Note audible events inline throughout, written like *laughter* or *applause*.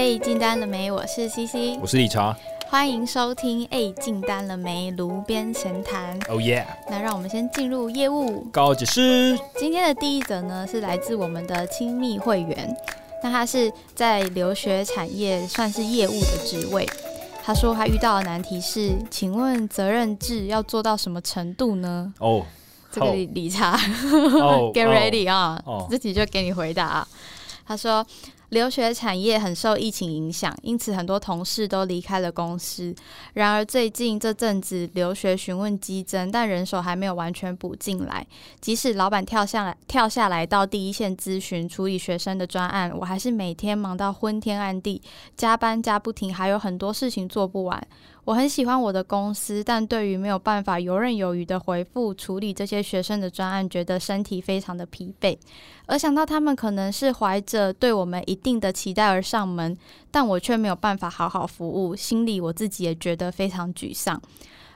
哎，进单了没？我是西西我是理查，欢迎收听。哎，进单了没？炉边闲谈。Oh yeah！那让我们先进入业务高级师。今天的第一则呢，是来自我们的亲密会员。那他是在留学产业算是业务的职位。他说他遇到的难题是，请问责任制要做到什么程度呢？哦，这个理查，*laughs* Get ready 啊！自己就给你回答。他说。留学产业很受疫情影响，因此很多同事都离开了公司。然而最近这阵子留学询问激增，但人手还没有完全补进来。即使老板跳下来跳下来到第一线咨询处理学生的专案，我还是每天忙到昏天暗地，加班加不停，还有很多事情做不完。我很喜欢我的公司，但对于没有办法游刃有余的回复处理这些学生的专案，觉得身体非常的疲惫。而想到他们可能是怀着对我们一定的期待而上门，但我却没有办法好好服务，心里我自己也觉得非常沮丧。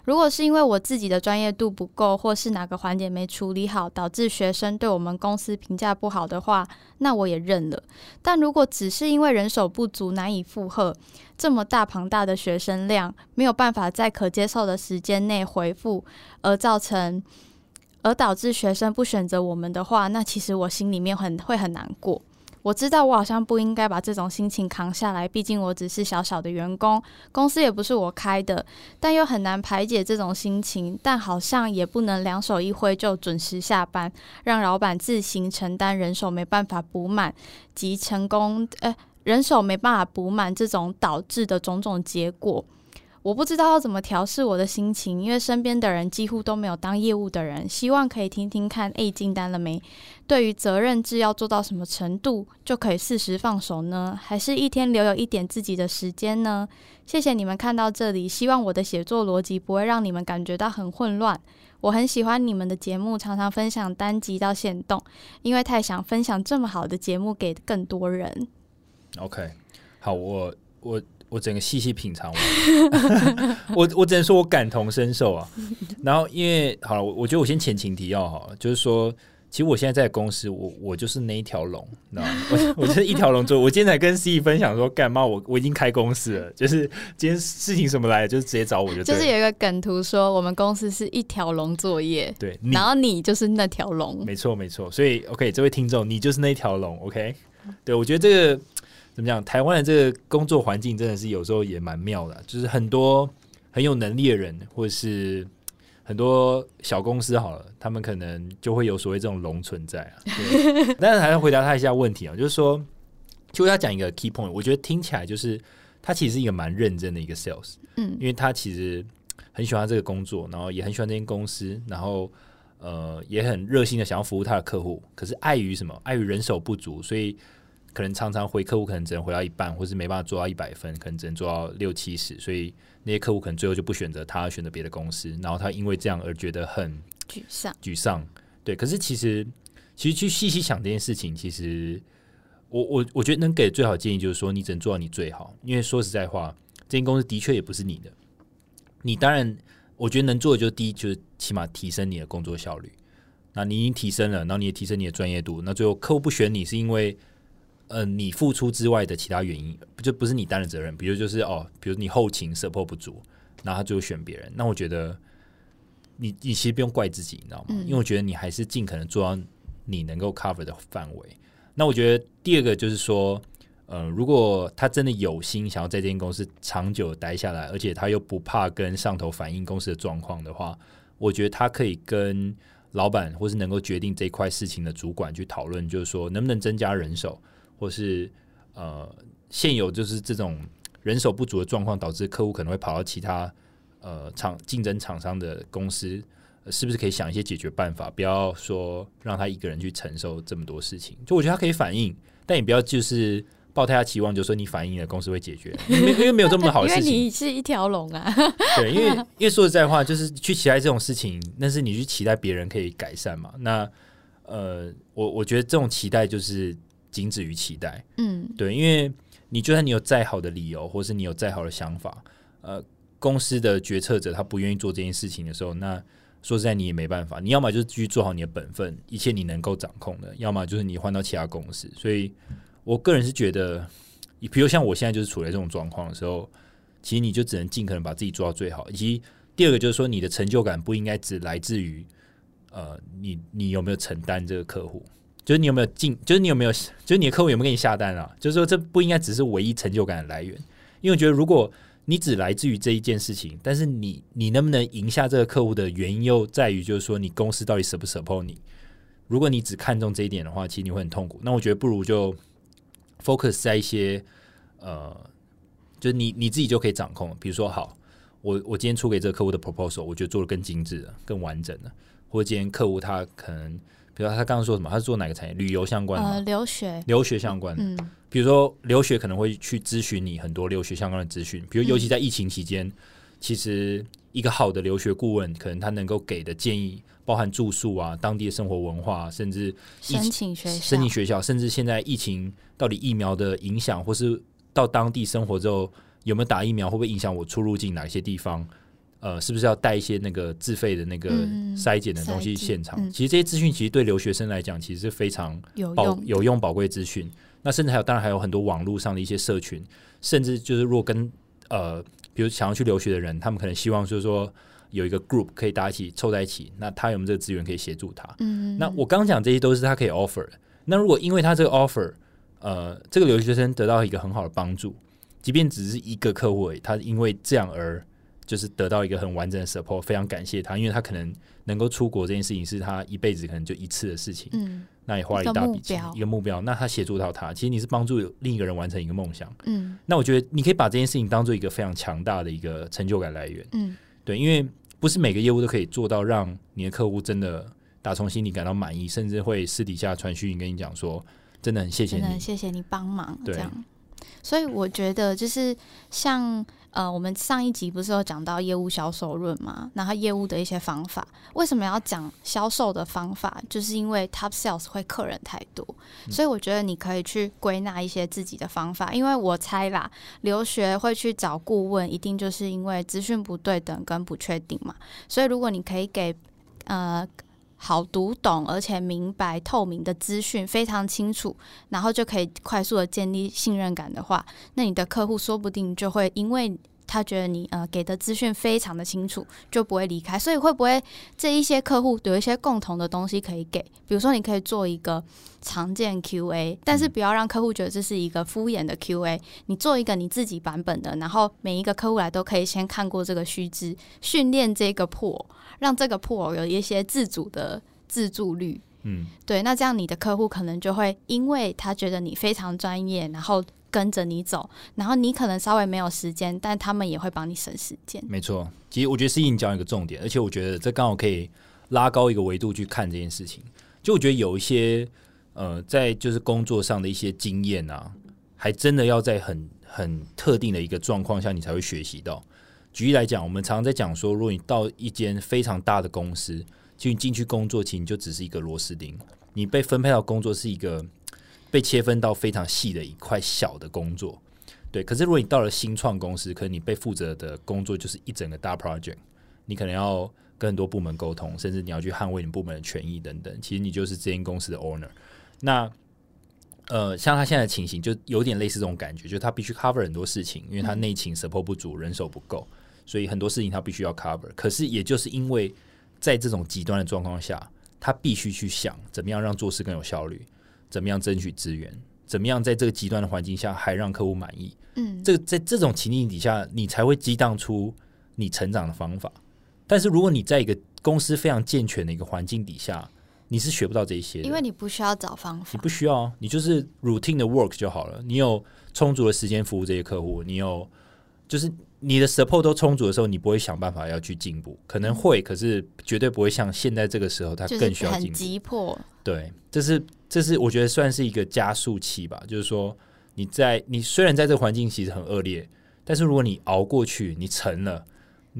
如果是因为我自己的专业度不够，或是哪个环节没处理好，导致学生对我们公司评价不好的话，那我也认了。但如果只是因为人手不足，难以负荷这么大庞大的学生量，没有办法在可接受的时间内回复，而造成而导致学生不选择我们的话，那其实我心里面很会很难过。我知道我好像不应该把这种心情扛下来，毕竟我只是小小的员工，公司也不是我开的，但又很难排解这种心情。但好像也不能两手一挥就准时下班，让老板自行承担人手没办法补满及成功，呃，人手没办法补满这种导致的种种结果。我不知道要怎么调试我的心情，因为身边的人几乎都没有当业务的人。希望可以听听看，A 进单了没？对于责任制要做到什么程度，就可以适时放手呢？还是一天留有一点自己的时间呢？谢谢你们看到这里，希望我的写作逻辑不会让你们感觉到很混乱。我很喜欢你们的节目，常常分享单集到现动，因为太想分享这么好的节目给更多人。OK，好，我我。我整个细细品尝，*laughs* 我我只能说我感同身受啊。然后因为好了，我我觉得我先前情提要好了，就是说，其实我现在在公司，我我就是那一条龙，知道吗？*laughs* 我我就是一条龙做。我今天才跟 C 分享说，干嘛？我我已经开公司了，就是今天事情什么来，就是直接找我就。就是有一个梗图说，我们公司是一条龙作业，对，然后你就是那条龙，没错没错。所以 OK，这位听众，你就是那条龙，OK？对我觉得这个。怎么讲？台湾的这个工作环境真的是有时候也蛮妙的，就是很多很有能力的人，或者是很多小公司好了，他们可能就会有所谓这种龙存在啊。*laughs* 但是还要回答他一下问题啊，就是说，就要讲一个 key point，我觉得听起来就是他其实是一个蛮认真的一个 sales，嗯，因为他其实很喜欢这个工作，然后也很喜欢这间公司，然后呃也很热心的想要服务他的客户，可是碍于什么？碍于人手不足，所以。可能常常回客户，可能只能回到一半，或是没办法做到一百分，可能只能做到六七十，所以那些客户可能最后就不选择他，选择别的公司，然后他因为这样而觉得很沮丧。沮丧，对。可是其实，其实去细细想这件事情，其实我我我觉得能给最好建议就是说，你只能做到你最好。因为说实在话，这间公司的确也不是你的。你当然，我觉得能做的就第一，就是起码提升你的工作效率。那你已经提升了，然后你也提升你的专业度，那最后客户不选你是因为。呃，你付出之外的其他原因，就不是你担的责任。比如就是哦，比如你后勤 support 不足，然后他最后选别人。那我觉得，你你其实不用怪自己，你知道吗？因为我觉得你还是尽可能做到你能够 cover 的范围。那我觉得第二个就是说，呃，如果他真的有心想要在这间公司长久待下来，而且他又不怕跟上头反映公司的状况的话，我觉得他可以跟老板或是能够决定这块事情的主管去讨论，就是说能不能增加人手。或是呃，现有就是这种人手不足的状况，导致客户可能会跑到其他呃厂竞争厂商的公司，是不是可以想一些解决办法？不要说让他一个人去承受这么多事情。就我觉得他可以反映，但也不要就是抱太大期望，就说你反映了公司会解决，因为没有这么好的事情。*laughs* 你是一条龙啊，*laughs* 对，因为 *laughs* 因为说实在话，就是去期待这种事情，那是你去期待别人可以改善嘛。那呃，我我觉得这种期待就是。仅止于期待，嗯，对，因为你就算你有再好的理由，或是你有再好的想法，呃，公司的决策者他不愿意做这件事情的时候，那说实在你也没办法，你要么就是继续做好你的本分，一切你能够掌控的，要么就是你换到其他公司。所以我个人是觉得，比如像我现在就是处在这种状况的时候，其实你就只能尽可能把自己做到最好。以及第二个就是说，你的成就感不应该只来自于呃，你你有没有承担这个客户，就是你有没有进，就是你有没有，就是你的客户有没有给你下单啊？就是说，这不应该只是唯一成就感的来源。因为我觉得，如果你只来自于这一件事情，但是你你能不能赢下这个客户的原因，又在于就是说，你公司到底舍不 support 你？如果你只看重这一点的话，其实你会很痛苦。那我觉得不如就 focus 在一些呃，就是你你自己就可以掌控。比如说，好，我我今天出给这个客户的 proposal，我觉得做的更精致了、更完整了。或者今天客户他可能，比如他刚刚说什么，他是做哪个产业？旅游相关的，呃，留学，留学相关的。嗯比如说留学可能会去咨询你很多留学相关的资讯，比如尤其在疫情期间，其实一个好的留学顾问，可能他能够给的建议包含住宿啊、当地的生活文化，甚至申请学校，申请学校，甚至现在疫情到底疫苗的影响，或是到当地生活之后有没有打疫苗，会不会影响我出入境哪些地方？呃，是不是要带一些那个自费的那个嗯筛检的东西现场？嗯其实这些资讯其实对留学生来讲，其实是非常宝有用，有用宝贵资讯。那甚至还有，当然还有很多网络上的一些社群，甚至就是如果跟呃，比如想要去留学的人，他们可能希望就是说有一个 group 可以大家一起凑在一起，那他有没有这个资源可以协助他？嗯，那我刚刚讲这些都是他可以 offer 的。那如果因为他这个 offer，呃，这个留学生得到一个很好的帮助，即便只是一个客户而已，他因为这样而就是得到一个很完整的 support，非常感谢他，因为他可能能够出国这件事情是他一辈子可能就一次的事情。嗯那也花了一大笔钱，一个目标。那他协助到他，其实你是帮助另一个人完成一个梦想。嗯那我觉得你可以把这件事情当做一个非常强大的一个成就感来源。嗯对，因为不是每个业务都可以做到让你的客户真的打从心里感到满意，甚至会私底下传讯跟你讲说，真的很谢谢你真的。谢谢你帮忙，对这样。所以我觉得就是像呃，我们上一集不是有讲到业务销售论嘛，然后业务的一些方法，为什么要讲销售的方法？就是因为 top sales 会客人太多，所以我觉得你可以去归纳一些自己的方法。因为我猜啦，留学会去找顾问，一定就是因为资讯不对等跟不确定嘛。所以如果你可以给呃好读懂而且明白透明的资讯，非常清楚，然后就可以快速的建立信任感的话，那你的客户说不定就会因为他觉得你呃给的资讯非常的清楚，就不会离开。所以会不会这一些客户有一些共同的东西可以给？比如说你可以做一个常见 Q&A，但是不要让客户觉得这是一个敷衍的 Q&A。你做一个你自己版本的，然后每一个客户来都可以先看过这个须知，训练这个破，让这个破有一些自主的自助率。嗯，对，那这样你的客户可能就会因为他觉得你非常专业，然后跟着你走，然后你可能稍微没有时间，但他们也会帮你省时间。没错。其实我觉得是你讲一个重点，而且我觉得这刚好可以拉高一个维度去看这件事情。就我觉得有一些呃，在就是工作上的一些经验啊，还真的要在很很特定的一个状况下，你才会学习到。举例来讲，我们常常在讲说，如果你到一间非常大的公司，就你进去工作，其实你就只是一个螺丝钉，你被分配到工作是一个被切分到非常细的一块小的工作。对，可是如果你到了新创公司，可能你被负责的工作就是一整个大 project，你可能要跟很多部门沟通，甚至你要去捍卫你部门的权益等等。其实你就是这间公司的 owner。那呃，像他现在的情形，就有点类似这种感觉，就是他必须 cover 很多事情，因为他内勤 support 不足，人手不够，所以很多事情他必须要 cover。可是也就是因为在这种极端的状况下，他必须去想怎么样让做事更有效率，怎么样争取资源，怎么样在这个极端的环境下还让客户满意。嗯，这在这种情境底下，你才会激荡出你成长的方法。但是如果你在一个公司非常健全的一个环境底下，你是学不到这些的，因为你不需要找方法你，不需要啊，你就是 routine 的 work 就好了。你有充足的时间服务这些客户，你有就是你的 support 都充足的时候，你不会想办法要去进步，可能会，可是绝对不会像现在这个时候，他更需要进步。急迫。对，这是这是我觉得算是一个加速器吧，就是说你在你虽然在这个环境其实很恶劣，但是如果你熬过去，你成了，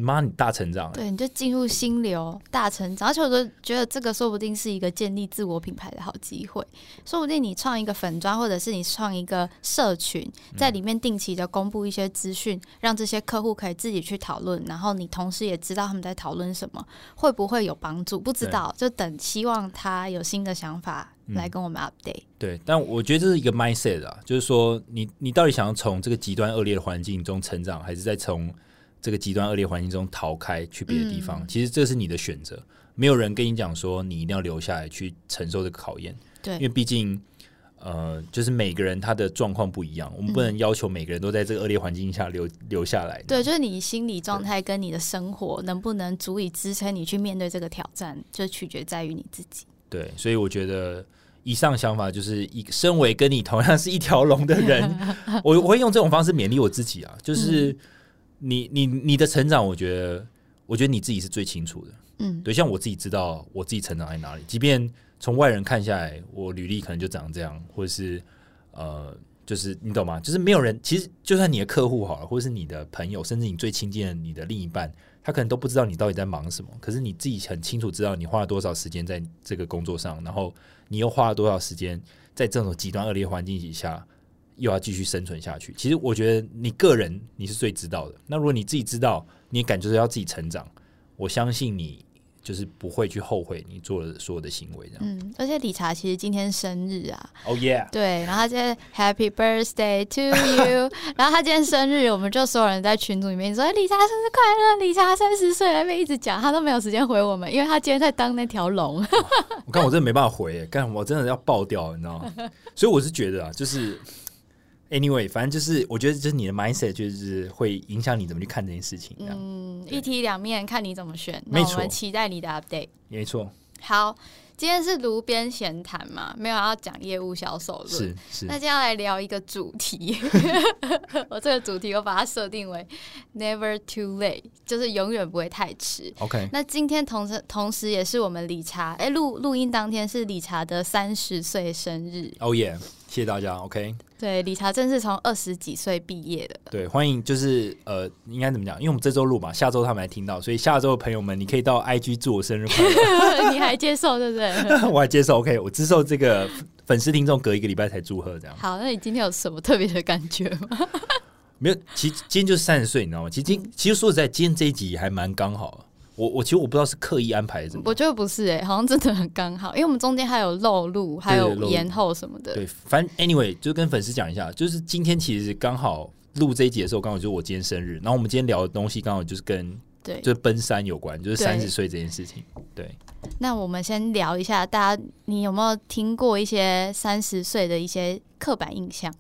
妈，你大成长、了，对，你就进入心流大成长，而且我都觉得这个说不定是一个建立自我品牌的好机会。说不定你创一个粉砖，或者是你创一个社群，在里面定期的公布一些资讯，让这些客户可以自己去讨论，然后你同时也知道他们在讨论什么，会不会有帮助？不知道，就等希望他有新的想法来跟我们 update。对，但我觉得这是一个 mindset 啊，就是说你你到底想要从这个极端恶劣的环境中成长，还是在从这个极端恶劣环境中逃开去别的地方？嗯其实这是你的选择，没有人跟你讲说你一定要留下来去承受这个考验，对因为，毕竟。呃，就是每个人他的状况不一样，我们不能要求每个人都在这个恶劣环境下留留下来。对，就是你心理状态跟你的生活能不能足以支撑你去面对这个挑战，就取决在于你自己。对，所以我觉得以上想法就是一身为跟你同样是一条龙的人，*laughs* 我我会用这种方式勉励我自己啊，就是你你你的成长，我觉得我觉得你自己是最清楚的。嗯，对，像我自己知道我自己成长在哪里，即便从外人看下来，我履历可能就长这样，或者是呃，就是你懂吗？就是没有人，其实就算你的客户好了，或者是你的朋友，甚至你最亲近的你的另一半，他可能都不知道你到底在忙什么。可是你自己很清楚知道你花了多少时间在这个工作上，然后你又花了多少时间在这种极端恶劣环境底下。又要继续生存下去。其实我觉得你个人你是最知道的。那如果你自己知道，你也感觉到要自己成长，我相信你就是不会去后悔你做的所有的行为。这样，嗯，而且理查其实今天生日啊，哦耶！对，然后他今天 Happy Birthday to you，*laughs* 然后他今天生日，我们就所有人在群组里面说哎理查生日快乐，理查三十岁，那边一直讲，他都没有时间回我们，因为他今天在当那条龙。*laughs* 我看我真的没办法回耶，干我真的要爆掉，你知道吗？所以我是觉得啊，就是 anyway，反正就是我觉得就是你的 mindset 就是会影响你怎么去看这件事情，嗯，一体两面，看你怎么选。那没错我们期待你的 update。没错，好，今天是炉边闲谈嘛，没有要讲业务销售论。是是那今天来聊一个主题，*laughs* 我这个主题我把它设定为 never too late，就是永远不会太迟。OK，那今天同时同时也是我们理查，哎、录录音当天是理查的三十岁生日。哦耶，谢谢大家，OK。对，理查正是从二十几岁毕业的。对，欢迎，就是呃，应该怎么讲？因为我们这周录嘛，下周他们来听到，所以下周的朋友们，你可以到 IG 祝我生日快乐，*laughs* 你还接受对不对？*laughs* 我还接受，OK，我接受这个粉丝听众隔一个礼拜才祝贺这样。好，那你今天有什么特别的感觉吗？没有，其实今天就是三十岁，你知道吗？其实今其实说实在，今天这一集还蛮刚好的。我我其实我不知道是刻意安排的怎么，我觉得不是哎、好像真的很刚好，因为我们中间还有漏录，还有延后什么的。对，反正 anyway 就跟粉丝讲一下，就是今天其实刚好录这一集的时候，刚好就是我今天生日，然后我们今天聊的东西刚好就是跟对，就是奔三有关，就是对三十岁这件事情。对，那我们先聊一下，大家你有没有听过一些三十岁的一些刻板印象？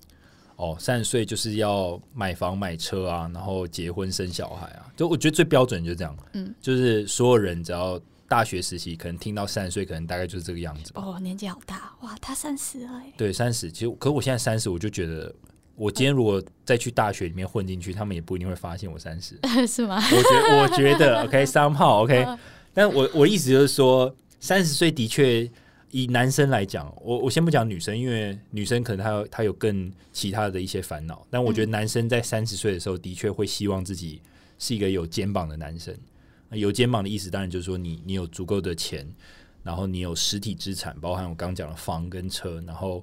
哦，三十岁就是要买房买车啊，然后结婚生小孩啊，就我觉得最标准就是这样，嗯，就是所有人只要大学时期可能听到三十岁，可能大概就是这个样子吧。哦，年纪好大哇，他三十了哎。对，三十，其实可是我现在三十，我就觉得。我今天如果再去大学里面混进去，他们也不一定会发现我三十。*laughs* 是吗？我觉我觉得 *laughs* OK，somehow OK，嗯但我我意思就是说，三十岁的确以男生来讲，我我先不讲女生，因为女生可能她有她有更其他的一些烦恼，但我觉得男生在三十岁的时候，的确会希望自己是一个有肩膀的男生。有肩膀的意思，当然就是说你你有足够的钱，然后你有实体资产，包含我刚刚讲的房跟车，然后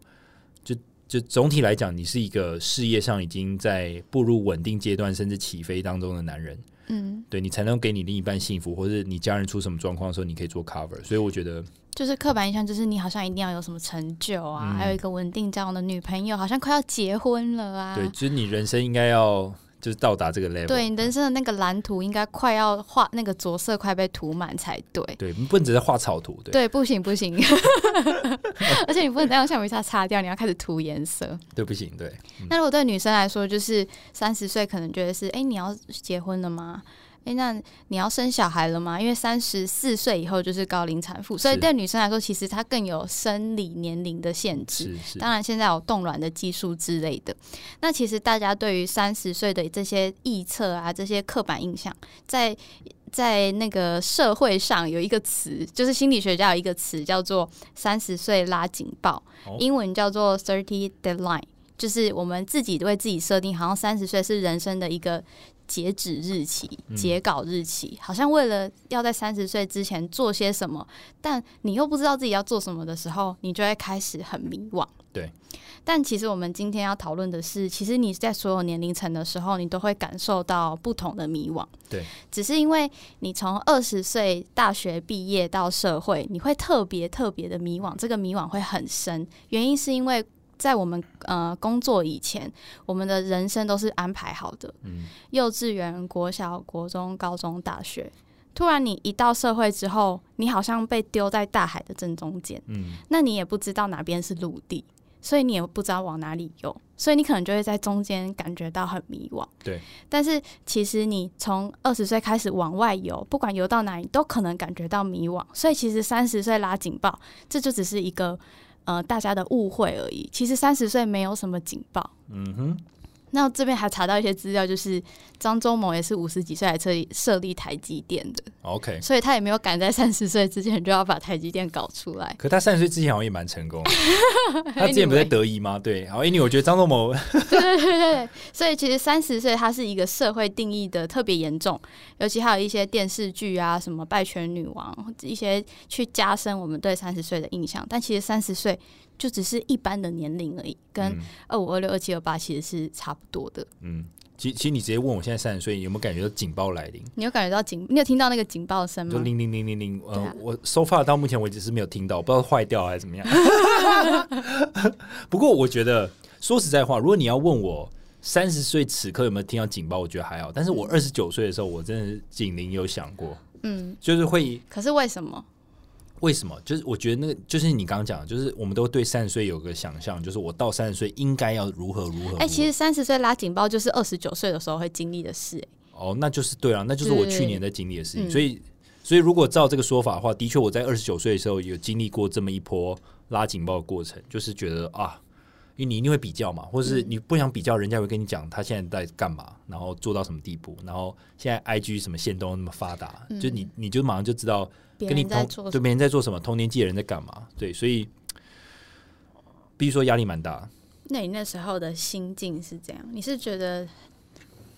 就就总体来讲，你是一个事业上已经在步入稳定阶段，甚至起飞当中的男人。嗯，对你才能给你另一半幸福，或者你家人出什么状况的时候，你可以做 cover。所以我觉得，就是刻板印象，就是你好像一定要有什么成就啊，嗯还有一个稳定交往的女朋友，好像快要结婚了啊。对，就是你人生应该要就是到达这个 level。对，你人生的那个蓝图应该快要画，那个着色快被涂满才对。对，你不能只是画草图。对，对，不行不行，*laughs* 而且你不能再用橡皮擦擦掉，你要开始涂颜色。对，不行。对，那如果对女生来说，就是三十岁可能觉得是，哎、你要结婚了吗？哎、那你要生小孩了吗？因为三十四岁以后就是高龄产妇，所以对女生来说，其实她更有生理年龄的限制。当然，现在有冻卵的技术之类的。那其实大家对于三十岁的这些臆测啊，这些刻板印象，在在那个社会上有一个词，就是心理学家有一个词叫做“三十岁拉警报”，哦英文叫做 “thirty deadline”，就是我们自己为自己设定，好像三十岁是人生的一个。截止日期、截稿日期，好像为了要在三十岁之前做些什么，但你又不知道自己要做什么的时候，你就会开始很迷惘。对。但其实我们今天要讨论的是，其实你在所有年龄层的时候，你都会感受到不同的迷惘。对。只是因为你从二十岁大学毕业到社会，你会特别特别的迷惘，这个迷惘会很深。原因是因为在我们呃工作以前，我们的人生都是安排好的。嗯。幼稚园、国小、国中、高中、大学，突然你一到社会之后，你好像被丢在大海的正中间。嗯。那你也不知道哪边是陆地。所以你也不知道往哪里游，所以你可能就会在中间感觉到很迷惘。对，但是其实你从二十岁开始往外游，不管游到哪里，都可能感觉到迷惘。所以其实三十岁拉警报，这就只是一个呃大家的误会而已。其实三十岁没有什么警报。嗯哼。那这边还查到一些资料，就是张忠谋也是五十几岁才设立设立台积电的。OK，所以他也没有赶在 *laughs* 三十岁之前就要把台积电搞出来。可他三十岁之前好像也蛮成功，*laughs* 他之前不在德仪吗？对，好，因为我觉得张忠谋，*laughs* 对对对对，所以其实三十岁他是一个社会定义的特别严重，尤其还有一些电视剧啊，什么拜权女王，一些去加深我们对三十岁的印象。但其实三十岁。就只是一般的年龄而已，跟二五、二六、二七、二八其实是差不多的。嗯，其其实你直接问我现在三十岁有没有感觉到警报来临？你有感觉到警？你有听到那个警报声吗？就零零零零零。呃，我收发到目前为止是没有听到，不知道坏掉还是怎么样。*laughs* 不过我觉得说实在话，如果你要问我三十岁此刻有没有听到警报，我觉得还好。但是我二十九岁的时候，我真的是警铃有响过。嗯，就是会。可是为什么？为什么？就是我觉得那个，就是你刚刚讲的，就是我们都对三十岁有个想象，就是我到三十岁应该要如何如何。哎，其实三十岁拉警报就是二十九岁的时候会经历的事。哎，哦，那就是对啊，那就是我去年在经历的事情。所以，所以如果照这个说法的话，的确我在二十九岁的时候有经历过这么一波拉警报的过程，就是觉得啊，因为你一定会比较嘛，或者是你不想比较，人家会跟你讲他现在在干嘛，然后做到什么地步，然后现在 I G 什么线都那么发达，就你你就马上就知道。跟你同对别人在做什么，同年纪的人在干嘛？对，所以，比如说压力蛮大。那你那时候的心境是怎样？你是觉得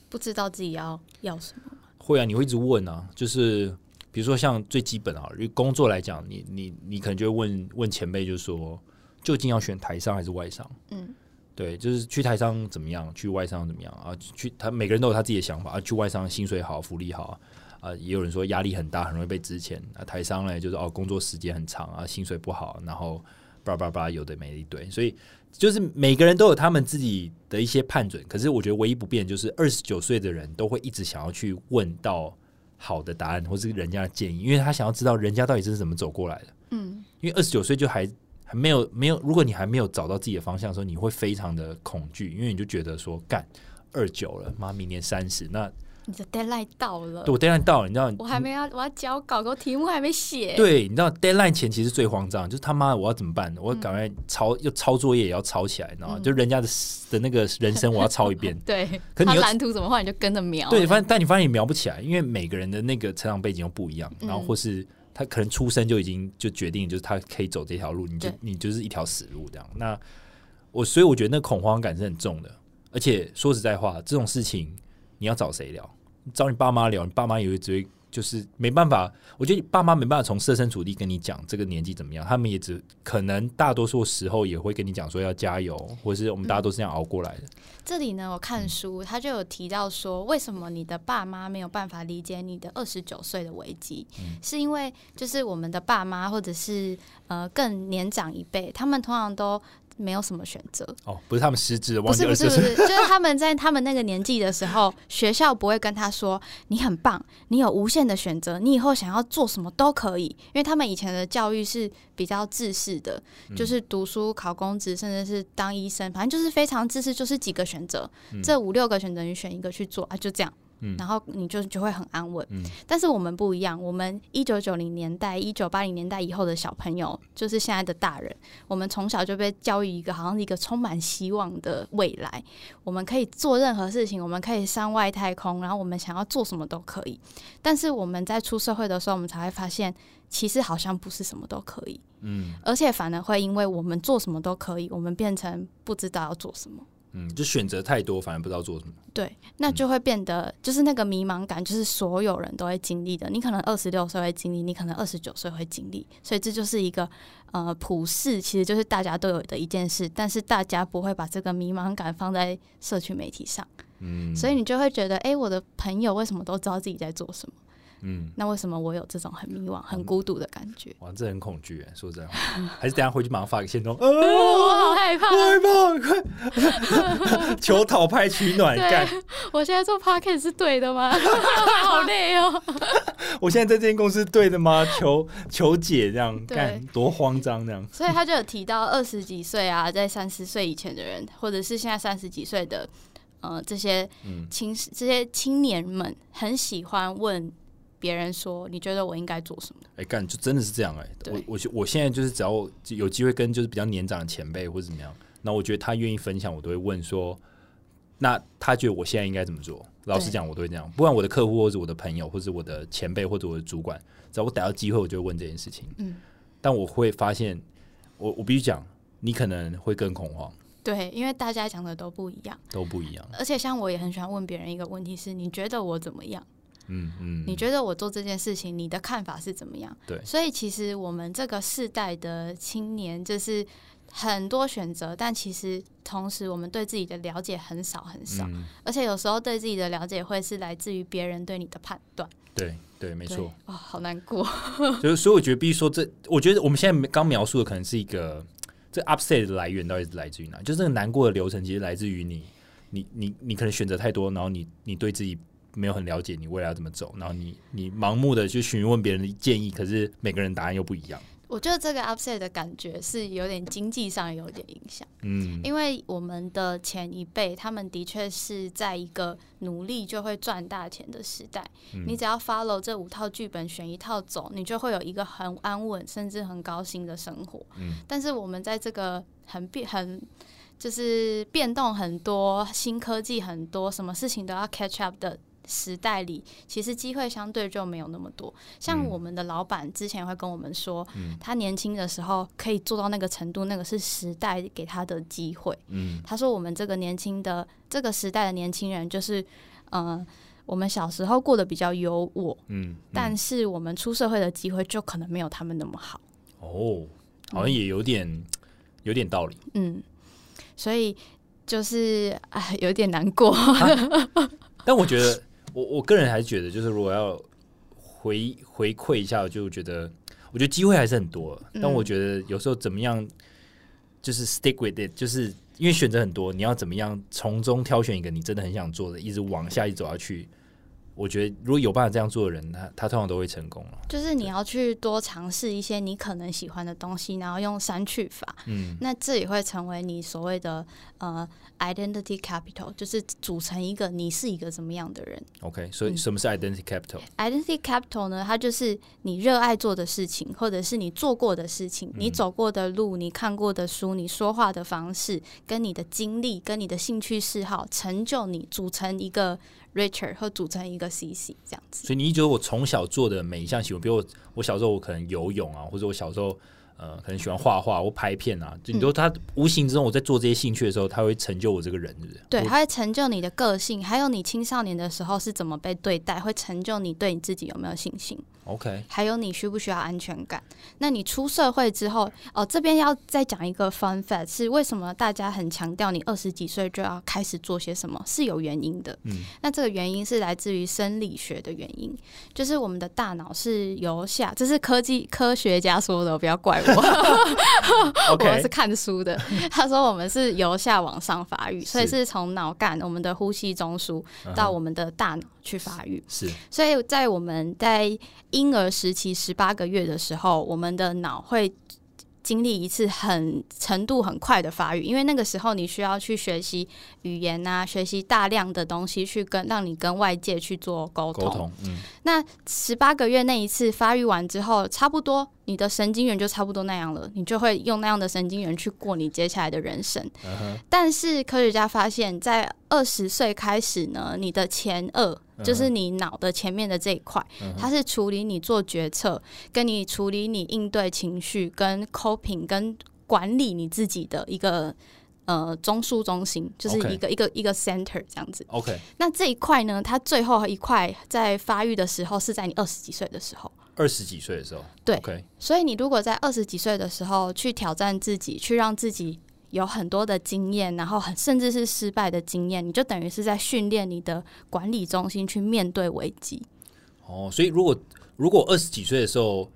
不知道自己要要什么吗？会啊，你会一直问啊。就是比如说像最基本啊，工作来讲，你你你可能就会问问前辈，就是说究竟要选台商还是外商？嗯，对，就是去台商怎么样，去外商怎么样啊？去他每个人都有他自己的想法啊。去外商薪水好，福利好。啊，也有人说压力很大，很容易被支遣。啊，台商呢，就是哦，工作时间很长啊，薪水不好，然后叭叭叭，有的没一堆。所以就是每个人都有他们自己的一些判准。可是我觉得唯一不变就是二十九岁的人都会一直想要去问到好的答案，或是人家的建议，因为他想要知道人家到底是怎么走过来的。嗯，因为二十九岁就还还没有没有，如果你还没有找到自己的方向的时候，你会非常的恐惧，因为你就觉得说干二九了，妈，明年三十那。你的 deadline 到了，对我 deadline 到了，你知道？我还没要，我要交稿，我题目还没写。对，你知道 deadline 前其实最慌张，就是他妈的我要怎么办？我赶快抄，要抄作业也要抄起来，你知道吗？就人家的的那个人生，我要抄一遍。*laughs* 对，可他蓝图怎么画，你就跟着描。对，发现但你发现你描不起来，因为每个人的那个成长背景又不一样，然后或是他可能出生就已经就决定，就是他可以走这条路，你就你就是一条死路这样。那我所以我觉得那恐慌感是很重的，而且说实在话，这种事情你要找谁聊？找你爸妈聊，你爸妈也会只会就是没办法。我觉得你爸妈没办法从设身处地跟你讲这个年纪怎么样，他们也只可能大多数时候也会跟你讲说要加油，或是我们大家都是这样熬过来的。这里呢，我看书他就有提到说，为什么你的爸妈没有办法理解你的二十九岁的危机，是因为就是我们的爸妈或者是呃更年长一辈，他们通常都。没有什么选择。哦，不是他们失智，不是不是不是，*laughs* 就是他们在他们那个年纪的时候，学校不会跟他说你很棒，你有无限的选择，你以后想要做什么都可以，因为他们以前的教育是比较自私的，就是读书考公职，甚至是当医生，反正就是非常自私，就是几个选择，这五六个选择你选一个去做啊，就这样。然后你就就会很安稳，但是我们不一样。我们一九九零年代、一九八零年代以后的小朋友，就是现在的大人，我们从小就被教育一个好像是一个充满希望的未来。我们可以做任何事情，我们可以上外太空，然后我们想要做什么都可以。但是我们在出社会的时候，我们才会发现，其实好像不是什么都可以。嗯，而且反而会因为我们做什么都可以，我们变成不知道要做什么。嗯，就选择太多，反而不知道做什么。对，那就会变得就是那个迷茫感，就是所有人都会经历的。你可能二十六岁会经历，你可能二十九岁会经历，所以这就是一个呃普世，其实就是大家都有的一件事，但是大家不会把这个迷茫感放在社区媒体上，嗯所以你就会觉得，哎、我的朋友为什么都知道自己在做什么？嗯，那为什么我有这种很迷惘、很孤独的感觉？哇，这很恐惧哎，说真话，还是等下回去马上发个线动，*laughs* 呃，我好害怕。害怕，快 *laughs* 求讨拍取暖，对干！我现在做 podcast 是对的吗？*laughs* 好累哦。我现在在这间公司对的吗？求求解，这样对干多慌张这样。所以他就有提到二十几岁啊，在三十岁以前的人，或者是现在三十几岁的，呃，这些嗯青这些青年们，很喜欢问别人说：“你觉得我应该做什么哎、干就真的是这样哎、对我我我现在就是只要有机会跟就是比较年长的前辈或者怎么样，那我觉得他愿意分享，我都会问说，那他觉得我现在应该怎么做？老实讲，我都会这样。不管我的客户或者我的朋友，或者我的前辈或者我的主管，只要我逮到机会，我就会问这件事情。嗯，但我会发现，我我必须讲，你可能会更恐慌，？”对，因为大家讲的都不一样，都不一样。而且像我也很喜欢问别人一个问题是：你觉得我怎么样？嗯嗯，你觉得我做这件事情，你的看法是怎么样？对所以其实我们这个世代的青年，就是很多选择，但其实同时我们对自己的了解很少很少，嗯，而且有时候对自己的了解会是来自于别人对你的判断。对对，没错。哦，好难过。*laughs* 就是所以我觉得必须说这，我觉得我们现在刚描述的可能是一个这 upset 的来源到底是来自于哪？就是这个难过的流程，其实来自于你，你你你可能选择太多，然后你你对自己没有很了解，你未来要怎么走，然后你你盲目的去询问别人的建议，可是每个人答案又不一样。我觉得这个 upset 的感觉是有点经济上有点影响，嗯，因为我们的前一辈，他们的确是在一个努力就会赚大钱的时代。嗯你只要 follow 这五套剧本，选一套走，你就会有一个很安稳，甚至很高薪的生活。嗯但是我们在这个很变很就是变动很多、新科技很多、什么事情都要 catch up 的时代里，其实机会相对就没有那么多。像嗯我们的老板之前会跟我们说，嗯他年轻的时候可以做到那个程度，那个是时代给他的机会。嗯他说我们这个年轻的这个时代的年轻人，就是呃，我们小时候过得比较优渥，嗯，但是我们出社会的机会就可能没有他们那么好。哦，好像也有点有点道理。嗯，所以就是哎，有点难过。但我觉得，我我个人还是觉得，就是如果要回回馈一下，就觉得，我觉得机会还是很多，嗯但我觉得有时候怎么样，就是 stick with it，就是因为选择很多，你要怎么样从中挑选一个你真的很想做的，一直往下一走下去。我觉得如果有办法这样做的人，他他通常都会成功了。就是你要去多尝试一些你可能喜欢的东西，然后用删去法，嗯那这也会成为你所谓的呃 identity capital，就是组成一个你是一个怎么样的人。，OK，所以嗯什么是 identity capital？Identity capital 呢，它就是你热爱做的事情，或者是你做过的事情，你走过的路，你看过的书，你说话的方式，跟你的经历，跟你的兴趣嗜好，成就你组成一个 Richard 会组成一个 CC 这样子。所以你觉得我从小做的每一项行为，比如我我小时候我可能游泳啊，或者我小时候呃可能喜欢画画或拍片啊，就你说他无形之中我在做这些兴趣的时候，他会成就我这个人，是不是？对，他会成就你的个性，还有你青少年的时候是怎么被对待，会成就你对你自己有没有信心。OK，还有你需不需要安全感？那你出社会之后，哦，这边要再讲一个 fun fact，是为什么大家很强调你二十几岁就要开始做些什么，是有原因的。嗯，那这个原因是来自于生理学的原因，就是我们的大脑是由下，这是科技科学家说的，不要怪我。*laughs* *laughs* 我是看书的。*laughs* 他说我们是由下往上发育，所以是是从脑干、我们的呼吸中枢到我们的大脑去发育。是所以在我们在婴儿时期十八个月的时候，我们的脑会经历一次很程度很快的发育，因为那个时候你需要去学习语言啊，学习大量的东西去跟让你跟外界去做沟通。沟通，嗯那十八个月那一次发育完之后，差不多你的神经元就差不多那样了，你就会用那样的神经元去过你接下来的人生。嗯，但是科学家发现，在二十岁开始呢，你的前额就是你脑的前面的这一块，嗯它是处理你做决策，跟你处理你应对情绪、跟 coping、跟管理你自己的一个呃中枢中心，就是一个一个一个 center 这样子。OK，那这一块呢，它最后一块在发育的时候是在你二十几岁的时候。二十几岁的时候，对，OK，所以你如果在二十几岁的时候去挑战自己，去让自己有很多的经验，然后很甚至是失败的经验，你就等于是在训练你的管理中心去面对危机。哦，所以如果如果二十几岁的时候，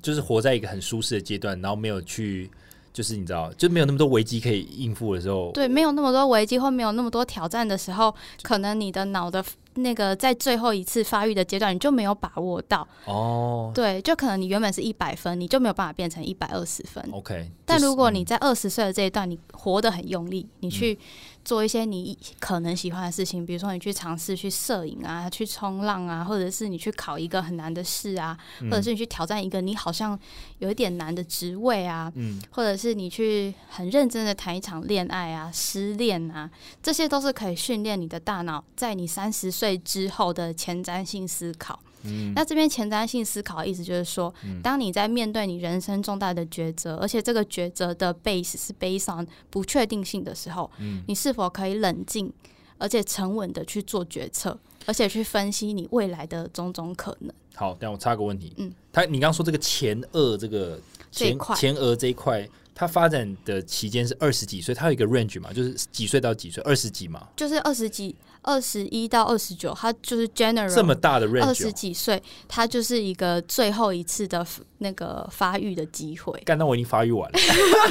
就是活在一个很舒适的阶段，然后没有去，就是你知道，就没有那么多危机可以应付的时候，对，没有那么多危机或没有那么多挑战的时候，可能你的脑的那个在最后一次发育的阶段，你就没有把握到。哦对，就可能你原本是一百分，你就没有办法变成一百二十分。，OK，但如果你在二十岁的这一段，你活得很用力，你去做一些你可能喜欢的事情，比如说你去尝试去摄影啊，去冲浪啊，或者是你去考一个很难的试啊，嗯或者是你去挑战一个你好像有一点难的职位啊，嗯或者是你去很认真的谈一场恋爱啊、失恋啊，这些都是可以训练你的大脑在你三十岁之后的前瞻性思考。嗯。那这边前瞻性思考的意思就是说，当你在面对你人生重大的抉择，而且这个抉择的 base 是 based on 不确定性的时候，嗯。你是否可以冷静而且沉稳的去做决策，而且去分析你未来的种种可能？好，但我插个问题，嗯，他你刚刚说这个前额这个前前额这一块，它发展的期间是二十几岁，它有一个 range 嘛，就是几岁到几岁，二十几嘛，就是二十几、二十一到二十九，它就是 general 这么大的 range，二十哦几岁，它就是一个最后一次的那个发育的机会。干到我已经发育完了，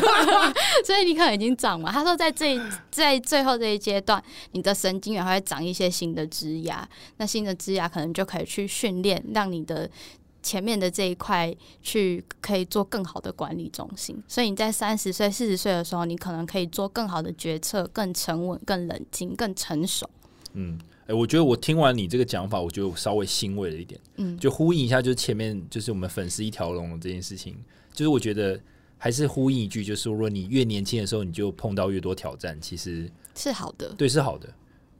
*laughs* 所以你可能已经长嘛。他说，在这在最后这一阶段，你的神经元还会长一些新的枝芽，那新的枝芽可能就可以去训练，让你的前面的这一块去可以做更好的管理中心。所以你在三十岁、四十岁的时候，你可能可以做更好的决策，更沉稳、更冷静、更成熟。嗯。哎、我觉得我听完你这个讲法，我觉得我稍微欣慰了一点，嗯，就呼应一下，就是前面就是我们粉丝一条龙这件事情，就是我觉得还是呼应一句，就是如果你越年轻的时候，你就碰到越多挑战，其实是好的。对是好的，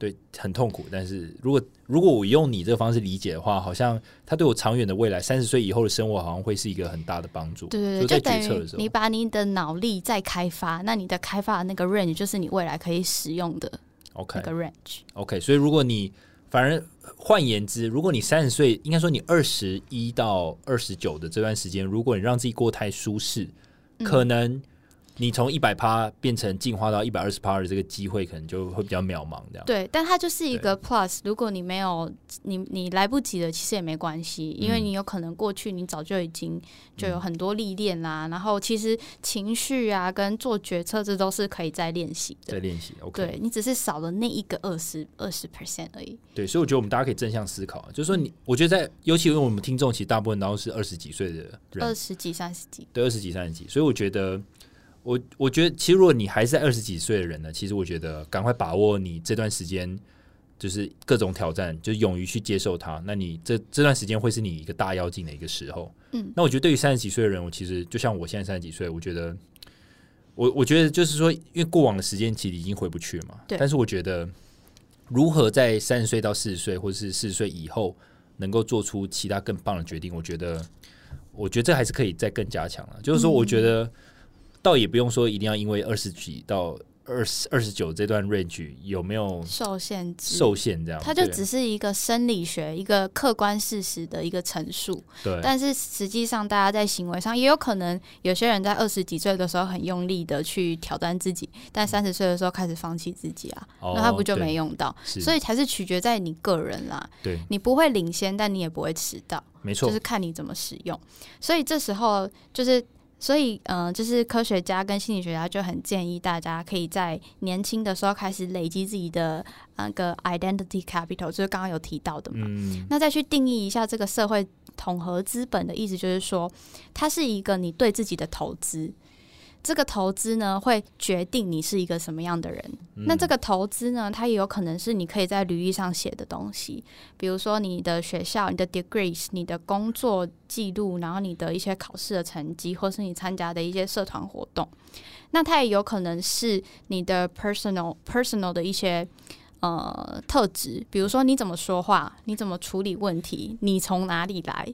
对很痛苦，但是如果如果我用你这个方式理解的话，好像他对我长远的未来三十岁以后的生活，好像会是一个很大的帮助。对对对，就在决策的时候于你把你的脑力再开发，那你的开发的那个 range 就是你未来可以使用的，OK 那个 range。OK，所以如果你反而换言之，如果你三十岁，应该说你二十一到二十九的这段时间，如果你让自己过太舒适，嗯可能你从一百趴变成进化到一百二十趴的这个机会，可能就会比较渺茫。这样，对，但它就是一个 plus。如果你没有你你来不及了，其实也没关系，因为嗯你有可能过去你早就已经就有很多历练啦。然后其实情绪啊跟做决策，这都是可以再练习的。在练习。OK，对你只是少了那一个二十二十 percent 而已。对，所以我觉得我们大家可以正向思考，就是说你，我觉得在，尤其因为我们听众其实大部分都是二十几岁的人，二十几、三十几，对，二十几、三十几，所以我觉得，我我觉得，其实如果你还是在二十几岁的人呢，其实我觉得赶快把握你这段时间，就是各种挑战，就勇于去接受它。那你这这段时间会是你一个大妖精的一个时候。嗯，那我觉得对于三十几岁的人，我其实就像我现在三十几岁，我觉得，我我觉得就是说，因为过往的时间其实已经回不去了嘛。对但是我觉得，如何在三十岁到四十岁，或者是四十岁以后，能够做出其他更棒的决定，我觉得，我觉得这还是可以再更加强了。就是说，我觉得倒也不用说一定要因为二十几到二十二十九这段 range 有没有受限制。受限这样，它就只是一个生理学、一个客观事实的一个陈述，对但是实际上，大家在行为上也有可能，有些人在二十几岁的时候很用力的去挑战自己，但三十岁的时候开始放弃自己啊，哦那他不就没用到？是所以还是取决在你个人啦。对，你不会领先，但你也不会迟到，没错就是，看你怎么使用。所以这时候就是。所以，嗯、就是科学家跟心理学家就很建议大家可以在年轻的时候开始累积自己的那个 identity capital，就是刚刚有提到的嘛。嗯，那再去定义一下这个社会统合资本的意思，就是说，它是一个你对自己的投资。这个投资呢，会决定你是一个什么样的人。嗯那这个投资呢，它也有可能是你可以在履历上写的东西，比如说你的学校、你的 degrees、你的工作记录，然后你的一些考试的成绩，或是你参加的一些社团活动。那它也有可能是你的 personal personal 的一些呃特质，比如说你怎么说话，你怎么处理问题，你从哪里来，